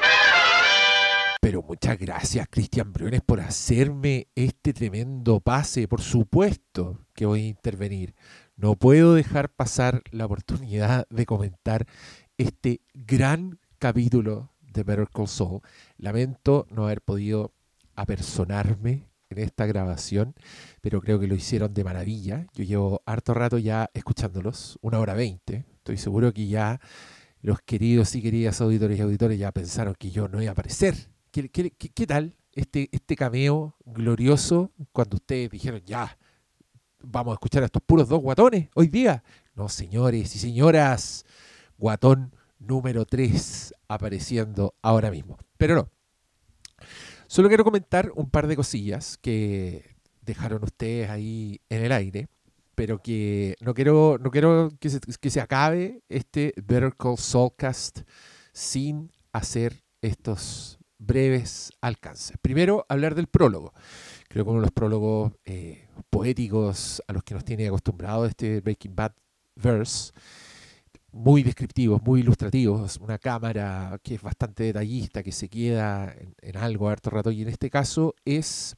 Pero muchas gracias, Cristian Briones, por hacerme este tremendo pase. Por supuesto que voy a intervenir. No puedo dejar pasar la oportunidad de comentar este gran capítulo de Better Call Saul. Lamento no haber podido apersonarme en esta grabación, pero creo que lo hicieron de maravilla. Yo llevo harto rato ya escuchándolos, una hora veinte. Estoy seguro que ya los queridos y queridas auditores y auditores ya pensaron que yo no iba a aparecer. ¿Qué, tal este, este cameo glorioso cuando ustedes dijeron ya, vamos a escuchar a estos puros dos guatones hoy día? No, señores y señoras, guatón número 3 apareciendo ahora mismo. Pero no. Solo quiero comentar un par de cosillas que dejaron ustedes ahí en el aire, pero que no quiero, no quiero que, se, que se acabe este Better Call Saulcast sin hacer estos breves alcances. Primero, hablar del prólogo. Creo que uno de los prólogos eh, poéticos a los que nos tiene acostumbrado este Breaking Bad verse muy descriptivos, muy ilustrativos, una cámara que es bastante detallista, que se queda en, en algo harto rato, y en este caso es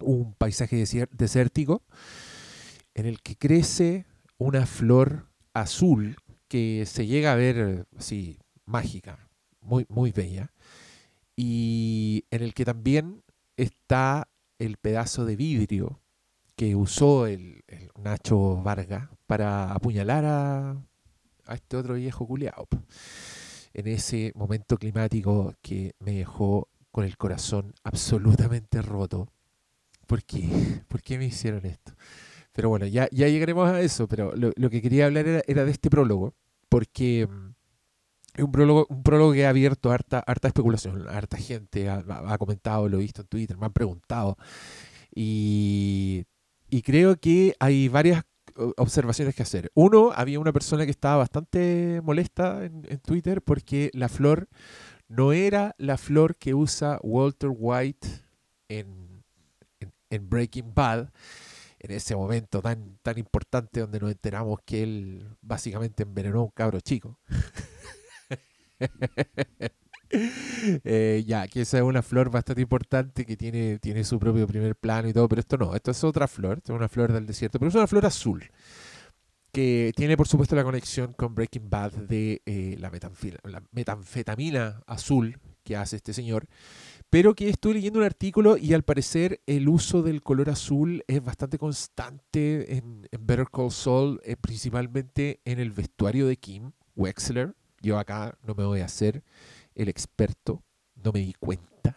un paisaje desértico en el que crece una flor azul que se llega a ver así mágica, muy, muy bella, y en el que también está el pedazo de vidrio que usó el, Nacho Varga para apuñalar a, este otro viejo culiao. En ese momento climático que me dejó con el corazón absolutamente roto. *laughs* ¿Por qué me hicieron esto? Pero bueno, ya, ya llegaremos a eso, pero lo, lo que quería hablar era, era de este prólogo, porque mm, es un prólogo, un prólogo que ha abierto harta, harta especulación, harta gente ha, comentado, lo he visto en Twitter, me han preguntado, y, creo que hay varias observaciones que hacer. Uno, había una persona que estaba bastante molesta en, Twitter porque la flor no era la flor que usa Walter White en, en- en Breaking Bad, en ese momento tan, tan importante donde nos enteramos que él básicamente envenenó a un cabro chico. *laughs* *laughs* Eh, ya, que esa es una flor bastante importante que tiene, tiene su propio primer plano y todo, pero esto no, esto es otra flor, es una flor del desierto, pero es una flor azul, que tiene por supuesto la conexión con Breaking Bad de eh, la, la metanfetamina azul que hace este señor, pero que estoy leyendo un artículo y al parecer el uso del color azul es bastante constante en, en Better Call Saul, eh, principalmente en el vestuario de Kim Wexler. Yo acá no me voy a hacer el experto, no me di cuenta.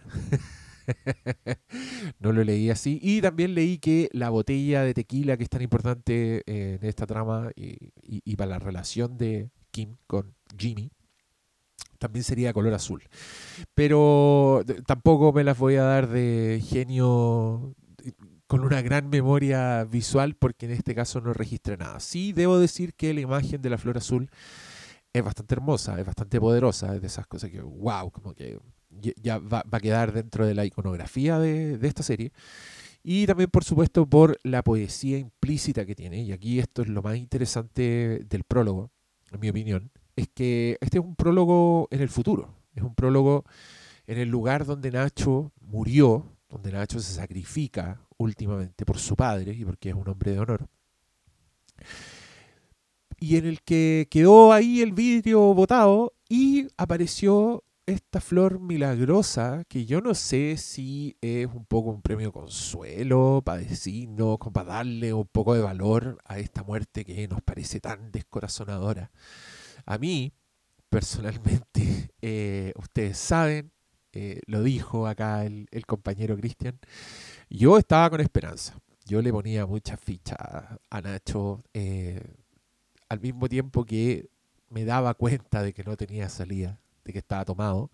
*laughs* no lo leí así. Y también leí que la botella de tequila que es tan importante eh, en esta trama y, y- y para la relación de Kim con Jimmy, también sería color azul. Pero tampoco me las voy a dar de genio eh, con una gran memoria visual porque en este caso no registré nada. Sí debo decir que la imagen de la flor azul es bastante hermosa, es bastante poderosa, es de esas cosas que, wow, como que ya- va, va a quedar dentro de la iconografía de, de esta serie. Y también, por supuesto, por la poesía implícita que tiene. Y aquí esto es lo más interesante del prólogo, en mi opinión, es que este es un prólogo en el futuro. Es un prólogo en el lugar donde Nacho murió, donde Nacho se sacrifica últimamente por su padre y porque es un hombre de honor y en el que quedó ahí el vidrio botado y apareció esta flor milagrosa que yo no sé si es un poco un premio consuelo para decirnos, para darle un poco de valor a esta muerte que nos parece tan descorazonadora. A mí, personalmente, *laughs* eh, ustedes saben eh, lo dijo acá el, compañero Cristian. Yo estaba con esperanza. Yo le ponía mucha ficha a, a Nacho, eh, al mismo tiempo que me daba cuenta de que no tenía salida, de que estaba tomado,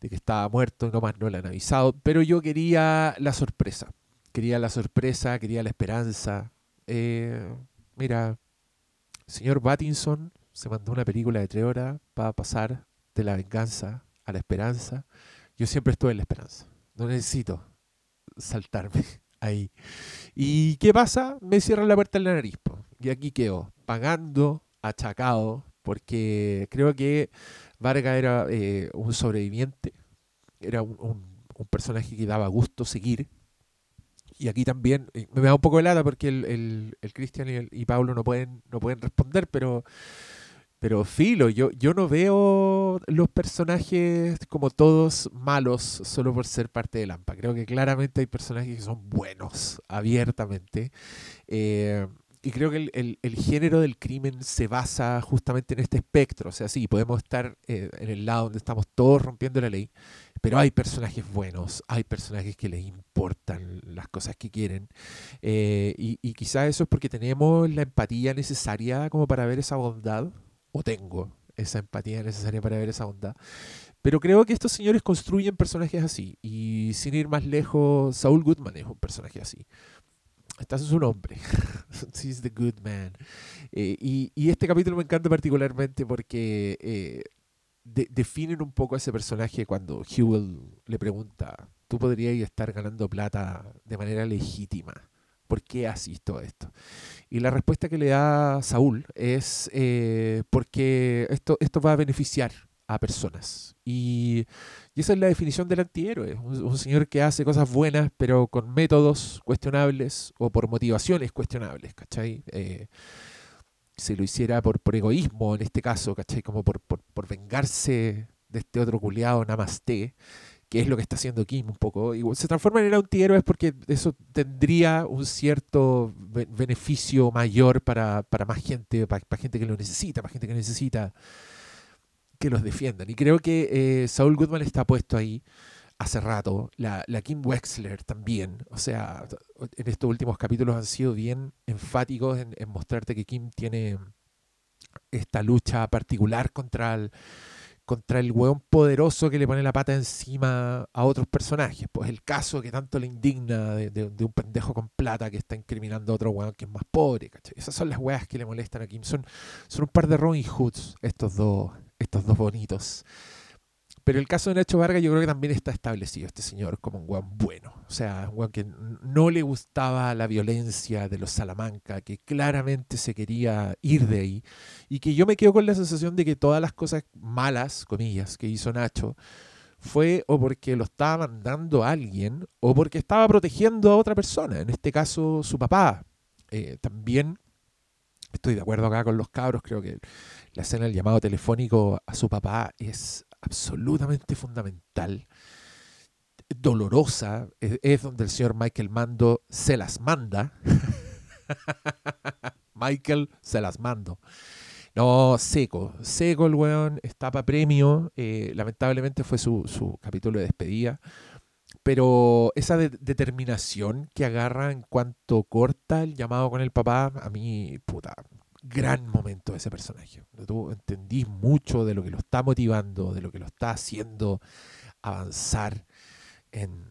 de que estaba muerto, no más no le han avisado, pero yo quería la sorpresa, quería la sorpresa, quería la esperanza. Eh, mira, señor Battinson se mandó una película de tres horas para pasar de la venganza a la esperanza. Yo siempre estuve en la esperanza, no necesito saltarme *laughs* ahí. ¿Y qué pasa? Me cierran la puerta en la nariz. Y aquí quedo, pagando, achacado, porque creo que Vargas era eh, un sobreviviente, era un, personaje que daba gusto seguir. Y aquí también eh, me da un poco de lata porque el, el, Cristian y, y Pablo no pueden, no pueden responder, pero, pero filo, yo, yo no veo los personajes como todos malos solo por ser parte de Lampa. Creo que claramente hay personajes que son buenos, abiertamente. Eh, y creo que el, el- el género del crimen se basa justamente en este espectro. O sea, sí, podemos estar eh, en el lado donde estamos todos rompiendo la ley, pero hay personajes buenos, hay personajes que les importan las cosas que quieren. Eh, y, y quizás eso es porque tenemos la empatía necesaria como para ver esa bondad, o tengo esa empatía necesaria para ver esa bondad. Pero creo que estos señores construyen personajes así. Y sin ir más lejos, Saul Goodman es un personaje así. Este es su nombre. *laughs* He's the good man. Eh, y, y este capítulo me encanta particularmente porque eh, de- definen un poco a ese personaje cuando Hewell le pregunta, tú podrías estar ganando plata de manera legítima. ¿Por qué haces todo esto? Y la respuesta que le da Saúl es eh, porque esto, esto va a beneficiar a personas. Y, y esa es la definición del antihéroe. Un, un señor que hace cosas buenas, pero con métodos cuestionables o por motivaciones cuestionables, ¿cachai? Eh, si lo hiciera por, por egoísmo en este caso, ¿cachai? Como por, por, por vengarse de este otro culiado namaste, que es lo que está haciendo Kim un poco. Y se transforma en el antihéroe porque eso tendría un cierto be- beneficio mayor para, para más gente, para, para gente que lo necesita, para gente que necesita que los defiendan. Y creo que eh, Saul Goodman está puesto ahí hace rato. La, la Kim Wexler también. O sea, en estos últimos capítulos han sido bien enfáticos en, en mostrarte que Kim tiene esta lucha particular contra el, contra el hueón poderoso que le pone la pata encima a otros personajes. Pues el caso que tanto le indigna de, un pendejo con plata que está incriminando a otro hueón que es más pobre. ¿cachai? Esas son las weas que le molestan a Kim. Son, son un par de Robin Hoods estos dos, estos dos bonitos. Pero el caso de Nacho Vargas yo creo que también está establecido este señor como un weón bueno. O sea, un weón que no le gustaba la violencia de los Salamanca, que claramente se quería ir de ahí. Y que yo me quedo con la sensación de que todas las cosas malas, comillas, que hizo Nacho, fue o porque lo estaba mandando a alguien o porque estaba protegiendo a otra persona, en este caso su papá. Eh, también estoy de acuerdo acá con los cabros, creo que la escena del llamado telefónico a su papá es absolutamente fundamental, dolorosa, es, donde el señor Michael Mando se las manda. *laughs* Michael se las mando. No, seco, seco el weón, está para premio, eh, lamentablemente fue su, su capítulo de despedida, pero esa de- determinación que agarra en cuanto corta el llamado con el papá, a mí, puta, gran momento de ese personaje. Tú entendís mucho de lo que lo está motivando, de lo que lo está haciendo avanzar en,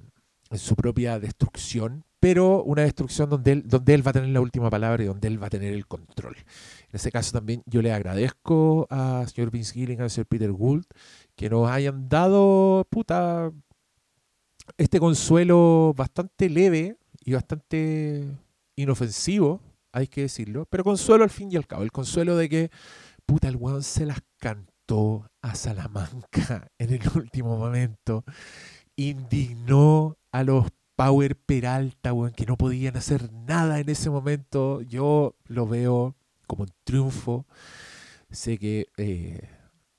su propia destrucción, pero una destrucción donde él, donde él va a tener la última palabra y donde él va a tener el control. En ese caso también yo le agradezco a señor Vince Gilligan, al señor Peter Gould, que nos hayan dado, puta, este consuelo bastante leve y bastante inofensivo, hay que decirlo, pero consuelo al fin y al cabo, el consuelo de que, puta, el weón se las cantó a Salamanca *laughs* en el último momento, indignó a los Power Peralta, weón, que no podían hacer nada en ese momento, yo lo veo como un triunfo, sé que... eh,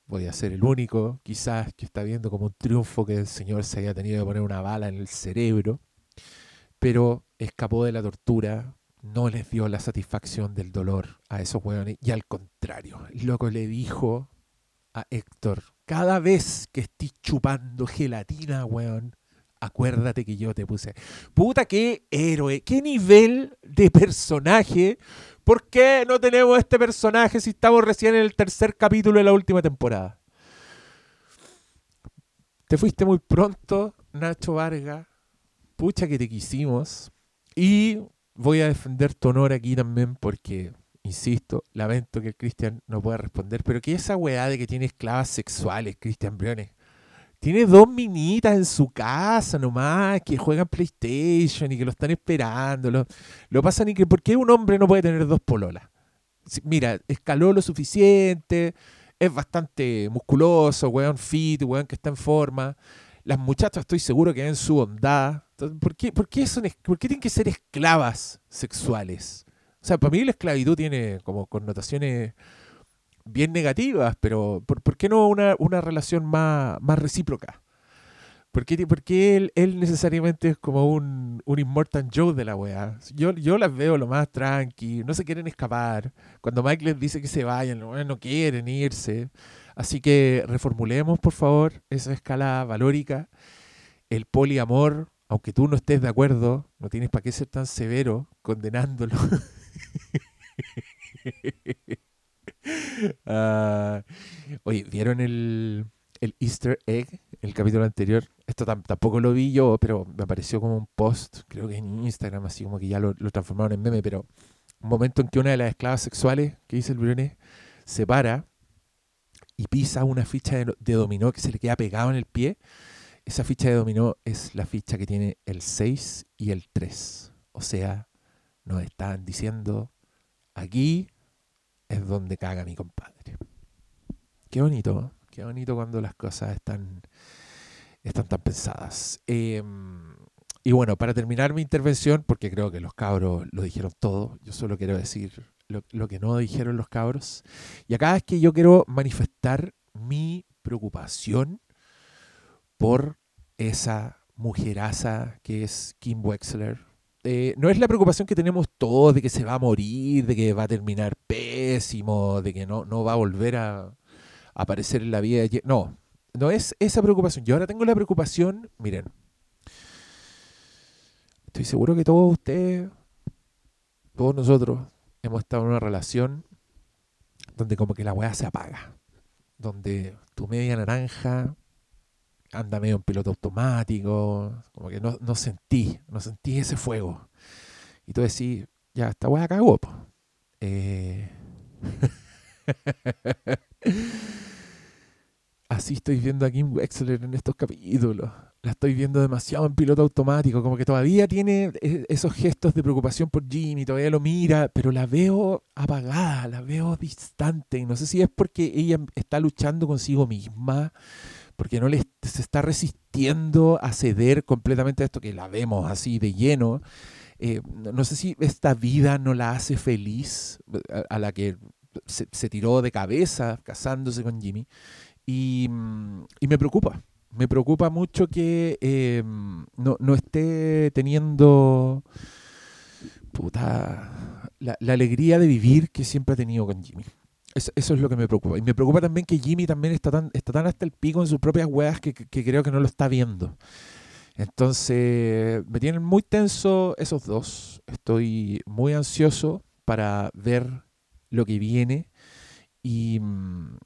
voy a ser el único, quizás, que está viendo como un triunfo que el señor se haya tenido que poner una bala en el cerebro, pero escapó de la tortura, no les dio la satisfacción del dolor a esos hueones, y al contrario, el loco le dijo a Héctor cada vez que estés chupando gelatina, weón, acuérdate que yo te puse. Puta, qué héroe, qué nivel de personaje. ¿Por qué no tenemos este personaje si estamos recién en el tercer capítulo de la última temporada? Te fuiste muy pronto, Nacho Vargas. Pucha que te quisimos. Y voy a defender tu honor aquí también porque, insisto, lamento que el Cristian no pueda responder. Pero que esa weá de que tiene esclavas sexuales, Cristian Briones. Tiene dos minitas en su casa nomás que juegan PlayStation y que lo están esperando. Lo, lo pasan y que ¿por qué un hombre no puede tener dos pololas? Mira, escaló lo suficiente, es bastante musculoso, weón fit, weón que está en forma. Las muchachas estoy seguro que ven su bondad. ¿Por, qué, son, ¿Por tienen que ser esclavas sexuales? O sea, para mí la esclavitud tiene como connotaciones bien negativas, pero ¿por, por qué no una, una relación más, más recíproca? ¿Por qué, él, él necesariamente es como un, un Immortal Joe de la weá? Yo, yo las veo lo más tranqui, no se quieren escapar. Cuando Mike les dice que se vayan, no quieren irse. Así que reformulemos, por favor, esa escala valórica. El poliamor, aunque tú no estés de acuerdo, no tienes para qué ser tan severo condenándolo. *laughs* Ah, oye, ¿vieron el, el Easter egg, el capítulo anterior? Esto tam- tampoco lo vi yo, pero me apareció como un post, creo que en Instagram, así como que ya lo, transformaron en meme, pero un momento en que una de las esclavas sexuales que dice el Briones se para y pisa una ficha de, de dominó que se le queda pegado en el pie. Esa ficha de dominó es la ficha que tiene el 6 y el 3. O sea, nos están diciendo, aquí es donde caga mi compadre. Qué bonito, qué bonito cuando las cosas están, están tan pensadas. Eh, y bueno, para terminar mi intervención, porque creo que los cabros lo dijeron todo, yo solo quiero decir lo, lo que no dijeron los cabros. Y acá es que yo quiero manifestar mi preocupación por esa mujeraza que es Kim Wexler. Eh, no es la preocupación que tenemos todos de que se va a morir, de que va a terminar pésimo, de que no, no va a volver a, aparecer en la vida. de No, no es esa preocupación. Yo ahora tengo la preocupación, miren, estoy seguro que todos ustedes, todos nosotros, hemos estado en una relación donde como que la weá se apaga. Donde tu media naranja anda medio en piloto automático, como que no, no sentí, no sentí ese fuego. Y tú decís, ya, esta weá cagó. Eh... *laughs* Así estoy viendo a Kim Wexler en estos capítulos. La estoy viendo demasiado en piloto automático, como que todavía tiene e- esos gestos de preocupación por Jimmy, todavía lo mira, pero la veo apagada, la veo distante. No sé si es porque ella está luchando consigo misma, porque no le est- se está resistiendo a ceder completamente a esto que la vemos así de lleno. Eh, no sé si esta vida no la hace feliz, a, a la que se, tiró de cabeza casándose con Jimmy. Y, mm, y me preocupa, me preocupa mucho que eh, no, no esté teniendo puta, la, la alegría de vivir que siempre ha tenido con Jimmy. Eso, es lo que me preocupa. Y me preocupa también que Jimmy también está tan, está tan hasta el pico en sus propias weas que creo que no lo está viendo. Entonces, me tienen muy tenso esos dos. Estoy muy ansioso para ver lo que viene. Y, mm,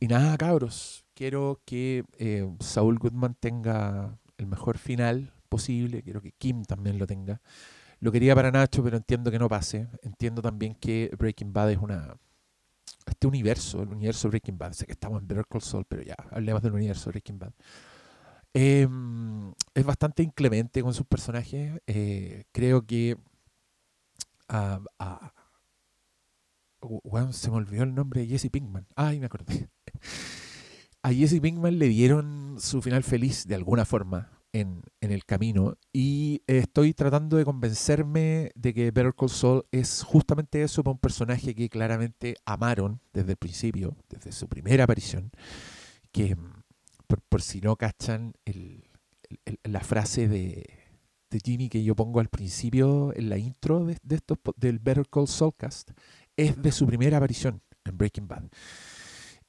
y nada, cabros. Quiero que eh, Saúl Goodman tenga el mejor final posible. Quiero que Kim también lo tenga. Lo quería para Nacho, pero entiendo que no pase. Entiendo también que Breaking Bad es una. Este universo, el universo Breaking Bad. Sé que estamos en Better Call Saul, pero ya, hablemos del universo Breaking Bad. Eh, es bastante inclemente con sus personajes. Eh, creo que. ah, ah, uh, weón, se me olvidó el nombre de Jesse Pinkman. Ay, me acordé. *laughs* A Jesse Pinkman le dieron su final feliz de alguna forma en, en el camino y estoy tratando de convencerme de que Better Call Saul es justamente eso para un personaje que claramente amaron desde el principio, desde su primera aparición, que mm, por, por si no cachan el- el- el- la frase de, de Jimmy que yo pongo al principio en la intro de, de estos, del Better Call Saul cast es de su primera aparición en Breaking Bad.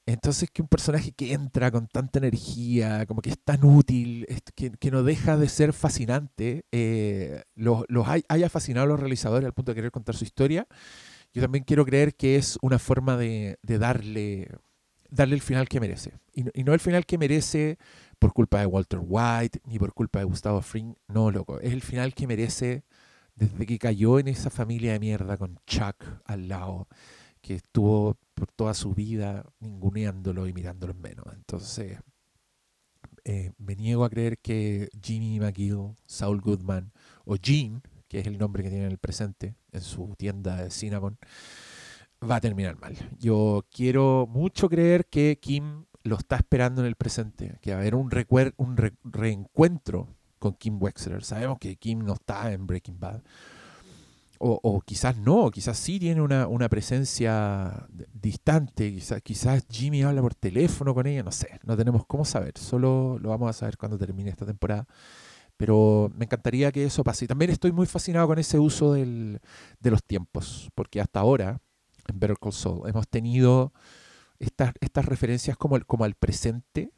Entonces que un personaje que entra con tanta energía, como que es tan útil, que, no deja de ser fascinante, eh, los, los hay- haya fascinado a los realizadores al punto de querer contar su historia, yo también quiero creer que es una forma de, darle, darle el final que merece. Y, y no el final que merece por culpa de Walter White, ni por culpa de Gustavo Fring, no, loco, es el final que merece desde que cayó en esa familia de mierda con Chuck al lado que estuvo por toda su vida ninguneándolo y mirándolo en menos. Entonces, eh, me niego a creer que Jimmy McGill, Saul Goodman o Gene, que es el nombre que tiene en el presente en su tienda de Cinnabon, va a terminar mal. Yo quiero mucho creer que Kim lo está esperando en el presente, que va a haber un, un re- reencuentro con Kim Wexler. Sabemos que Kim no está en Breaking Bad. O, quizás no, quizás sí tiene una, una presencia distante, quizás, quizás Jimmy habla por teléfono con ella, no sé, no tenemos cómo saber, solo lo vamos a saber cuando termine esta temporada. Pero me encantaría que eso pase. Y también estoy muy fascinado con ese uso del- de los tiempos, porque hasta ahora, en Better Call Saul, hemos tenido estas, estas referencias como, el, como al presente,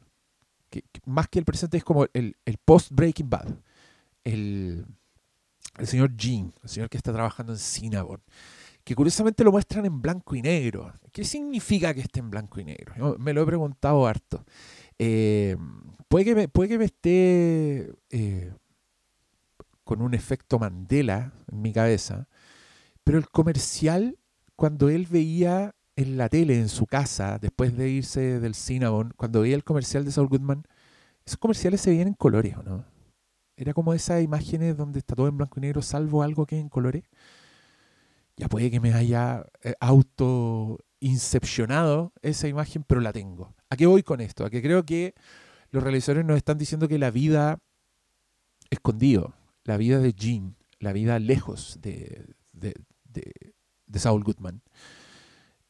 que más que el presente es como el, el post-Breaking Bad. El, el señor Jean, el señor que está trabajando en Cinnabon, que curiosamente lo muestran en blanco y negro. ¿Qué significa que esté en blanco y negro? Me lo he preguntado harto. Eh, puede, que me, puede que me esté eh, con un efecto Mandela en mi cabeza, pero el comercial, cuando él veía en la tele, en su casa, después de irse del Cinnabon, cuando veía el comercial de Saul Goodman, esos comerciales se veían en colores, ¿o no? Era como esas imágenes donde está todo en blanco y negro, salvo algo que en colores. Ya puede que me haya eh, auto incepcionado esa imagen, pero la tengo. ¿A qué voy con esto? A que creo que los realizadores nos están diciendo que la vida escondido, la vida de Jean, la vida lejos de, de- de Saul Goodman,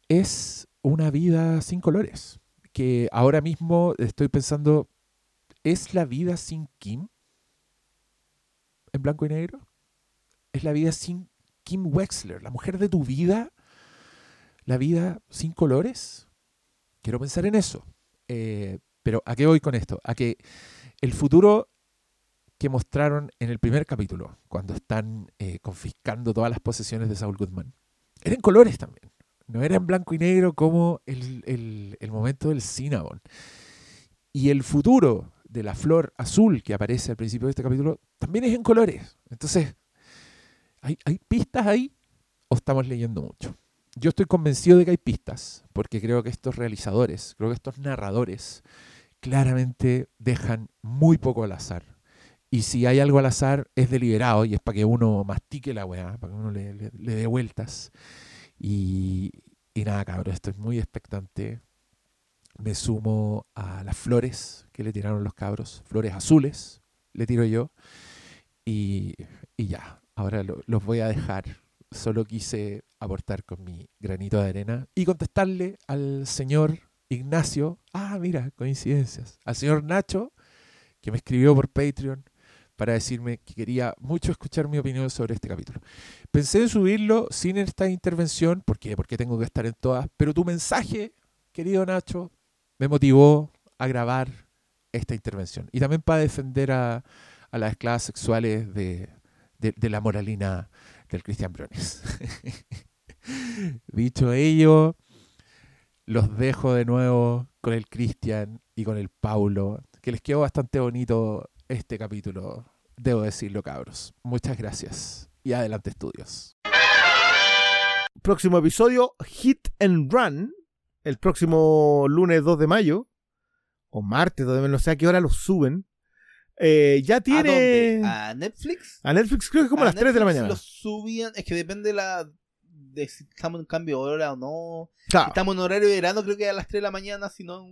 es una vida sin colores. Que ahora mismo estoy pensando, ¿es la vida sin Kim? ¿En blanco y negro? ¿Es la vida sin Kim Wexler, la mujer de tu vida? ¿La vida sin colores? Quiero pensar en eso. Eh, pero ¿a qué voy con esto? A que el futuro que mostraron en el primer capítulo, cuando están eh, confiscando todas las posesiones de Saul Goodman, era en colores también. No era en blanco y negro como el, el- el momento del Cinnabon. Y el futuro de la flor azul que aparece al principio de este capítulo también es en colores. Entonces, ¿hay, hay pistas ahí o estamos leyendo mucho? Yo estoy convencido de que hay pistas, porque creo que estos realizadores, creo que estos narradores, claramente dejan muy poco al azar. Y si hay algo al azar, es deliberado y es para que uno mastique la weá, para que uno le, le- le dé vueltas. Y, y nada, cabrón, estoy muy expectante. Me sumo a las flores que le tiraron los cabros, flores azules, le tiro yo. Y, y ya, ahora lo- los voy a dejar. Solo quise aportar con mi granito de arena y contestarle al señor Ignacio. Ah, mira, coincidencias. Al señor Nacho, que me escribió por Patreon para decirme que quería mucho escuchar mi opinión sobre este capítulo. Pensé en subirlo sin esta intervención, ¿por qué? Porque tengo que estar en todas, pero tu mensaje, querido Nacho, me motivó a grabar esta intervención. Y también para defender a, las esclavas sexuales de, la moralina del Cristian Briones. *laughs* Dicho ello, los dejo de nuevo con el Cristian y con el Paulo, que les quedó bastante bonito este capítulo, debo decirlo, cabros. Muchas gracias. Y adelante, estudios. Próximo episodio, Hit and Run. El próximo lunes 2 de mayo. O martes 2 de mayo, no sé a qué hora lo suben. Eh, ya ¿A tiene. dónde? ¿A Netflix? A Netflix creo que como a las 3 de la Netflix mañana. Lo subían, es que depende la de si estamos en cambio de hora o no. Si Claro. estamos en horario de verano, creo que a las 3 de la mañana, si no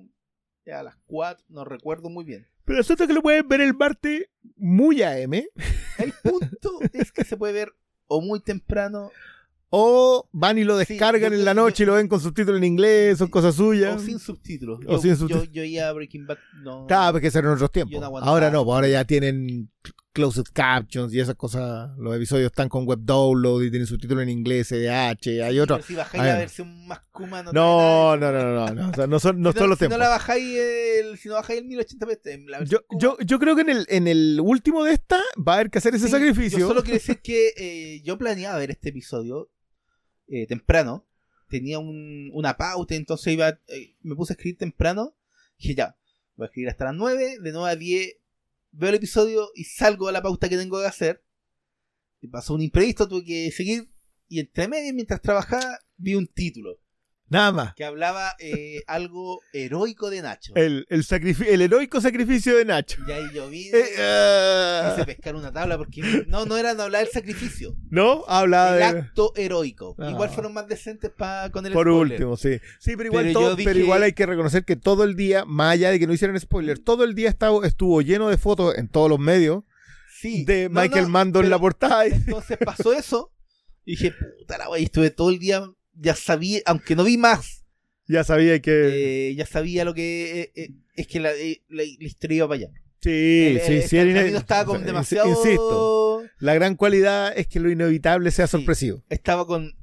a las 4, no recuerdo muy bien. Pero es que lo pueden ver el martes muy AM. El punto es que se puede ver o muy temprano O van y lo Sí, descargan yo- en la yo- noche y lo ven con subtítulos en inglés, son cosas suyas. o sin subtítulos. O Yo, sin yo, subtítulos. yo ya Breaking Bad no. Claro, porque eran otros tiempos. Yo no ahora no, pues ahora ya tienen closed captions y esas cosas. Los episodios están con web download y tienen subtítulos en inglés, SDH, hay otro. Pero si bajáis a la ver. versión más kuma, no No, no, nada. no, no, no, o sea, no son, no si son los si no tiempos. la bajáis el, si no bajáis el 1080p, en la versión Yo, yo, yo creo que en el, en el último de esta va a haber que hacer ese Sí, sacrificio. Yo solo quiero *laughs* decir que eh, yo planeaba ver este episodio eh, temprano. Tenía un- una pauta, entonces iba, eh, me puse a escribir temprano. Dije, ya, voy a escribir hasta las 9, de 9 a 10 veo el episodio y salgo a la pauta que tengo que hacer. Y pasó un imprevisto, tuve que seguir. Y entre medio, mientras trabajaba, vi un título Nada más. que hablaba eh, algo heroico de Nacho. El, el, el heroico sacrificio de Nacho. Y ahí yo vi, Eh, ah. quise pescar una tabla porque no, no era hablar del sacrificio. ¿No? Habla el de... acto heroico. Ah. Igual fueron más decentes pa, con el Por spoiler. último, sí. Sí, pero igual, Pero todo- dije- pero igual hay que reconocer que todo el día, más allá de que no hicieran spoiler, todo el día estaba, estuvo lleno de fotos en todos los medios Sí. de No, Michael no, Mando en la portada. Entonces pasó eso. Y dije, puta la wea, y estuve todo el día, ya sabía, aunque no vi más, ya sabía que... eh, ya sabía lo que eh, eh, es que la, la- la historia iba para allá. sí, el, sí, el- sí. el estaba con demasiado. Insisto, la gran cualidad es que lo inevitable sea Sí. sorpresivo. Estaba con.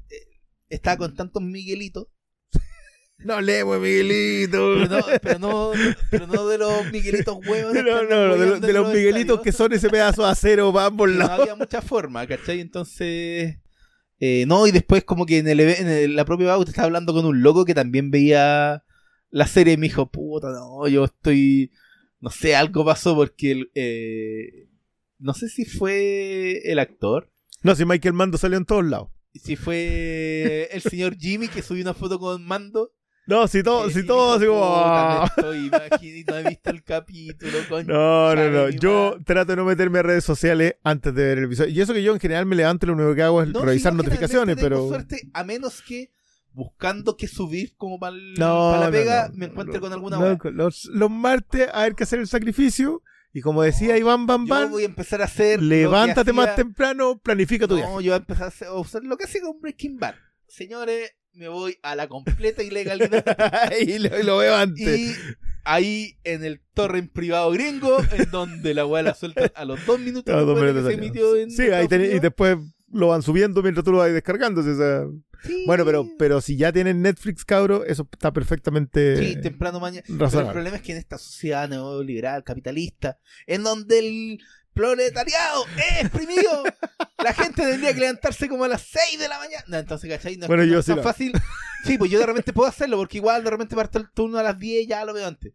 estaba con tantos Miguelitos. *laughs* No leemos, Miguelito. Pero no, pero no, pero no de los Miguelitos huevos. No, no, no, de, los- de los Miguelitos que son ese pedazo de acero *laughs* ambos no había mucha forma, ¿cachai? Entonces. Eh, no, y después, como que en, el, en el- la propia Bauta estaba hablando con un loco que también veía la serie y me dijo, puta, no, yo estoy. No sé, algo pasó porque. el, eh, no sé si fue el actor. No, si Michael Mando salió en todos lados. Si fue el señor Jimmy que subió una foto con Mando. No, si todo, Eh, si todo, así como... "Puta, ah". estoy no he visto el capítulo, *laughs* coño. No, no, no. Yo trato de no meterme a redes sociales antes de ver el episodio. Y eso que yo en general me levanto y lo único que hago es No, revisar que notificaciones, pero... tengo suerte, a menos que buscando qué subir como para No, la no, pega, no, me no, encuentre no, con alguna no, los, los martes hay que hacer el sacrificio. Y como decía Iván Bam Yo Bam, voy a empezar a hacer. levántate más temprano, planifica tu No, viaje. yo voy a empezar a, hacer, a usar lo que hacía con Breaking Bad. Señores, me voy a la completa ilegalidad. *laughs* y, lo, y lo veo antes. y ahí en el torrent privado gringo, en donde la weá la suelta a los dos minutos Ah, dos minutos que se emitió en Sí, ahí tenés- y después lo van subiendo mientras tú lo vas descargando. o sea, Sí. Bueno, pero, pero si ya tienen Netflix, cabro, eso está perfectamente Sí, temprano mañana. Pero el problema es que en esta sociedad neoliberal, capitalista, en donde el proletariado es exprimido, la gente tendría que levantarse como a las 6 de la mañana. No, entonces, ¿cachai? No, es Bueno, no yo es sí tan fácil. Sí, pues yo de repente puedo hacerlo, porque igual de repente parto el turno a las 10 y ya lo veo antes.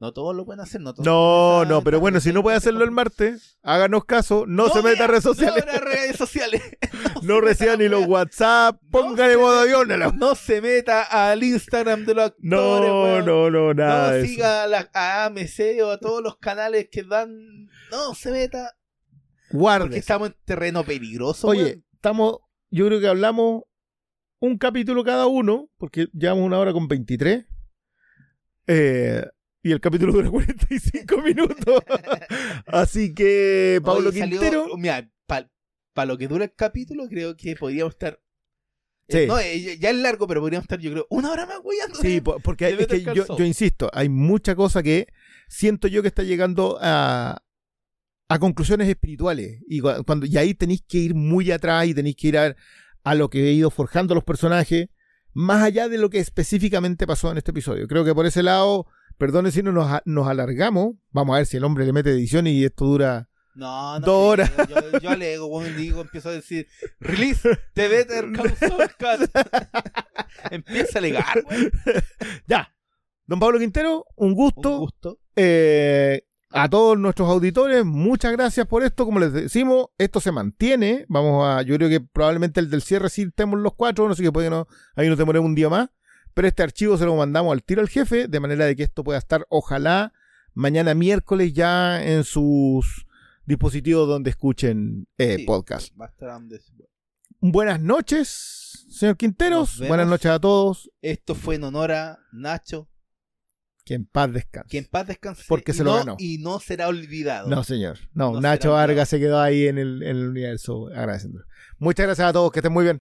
No todos lo pueden hacer, no todos No, no, pero bueno, si no puede habrá el martes, háganos caso, no, se meta a redes sociales, No, redes sociales. *laughs* no, reciba ni los. WhatsApp, No póngale se modo avión la... No se meta al Instagram de los actores. No, weón. no, no, nada no siga a, la, a AMC o a todos los canales que dan. No se meta. Porque Guarde. estamos en terreno peligroso. Oye, estamos, yo creo que hablamos un capítulo cada uno, porque llevamos una hora con 23. Eh, y el capítulo dura *laughs* 45 *laughs* minutos. Así que, Pablo Oye, salió- Quintero. mira, para lo que dura el capítulo, creo que podríamos estar. Sí. eh, no, eh, ya- es largo, pero podríamos estar, yo creo, una hora más weyando. Sí, po- porque *laughs* es que yo, yo insisto, hay mucha cosa que siento yo que está llegando a, a conclusiones espirituales. Y, cua- cuando, y ahí tenéis que ir muy atrás y tenéis que ir a, a lo que he ido forjando los personajes, más allá de lo que específicamente pasó en este episodio. Creo que por ese lado, perdone si no nos, nos alargamos, vamos a ver si el hombre le mete edición y esto dura... No, no. Dos horas. Yo, yo alego, digo, empiezo a decir, release the Better *laughs* Call Saul. *laughs* Empieza a alegar, weón. *laughs* Ya, don Pablo Quintero, un gusto. Un gusto. Eh, a todos nuestros auditores, muchas gracias por esto. Como les decimos, esto se mantiene. Vamos a, yo creo que probablemente el del cierre sí estemos los cuatro, no sé qué puede que no, ahí nos demoremos un día más. Pero este archivo se lo mandamos al tiro al jefe, de manera de que esto pueda estar, ojalá, mañana miércoles ya en sus dispositivos donde escuchen eh, Sí, podcast. Buenas noches, señor Quinteros. Buenas noches a todos. Esto fue en honor a Nacho, Que en paz descanse. que en paz descanse. Porque se lo ganó. Y no será olvidado. No, señor. No, No Nacho Vargas se quedó ahí en el, en el universo agradeciendo. Muchas gracias a todos, que estén muy bien.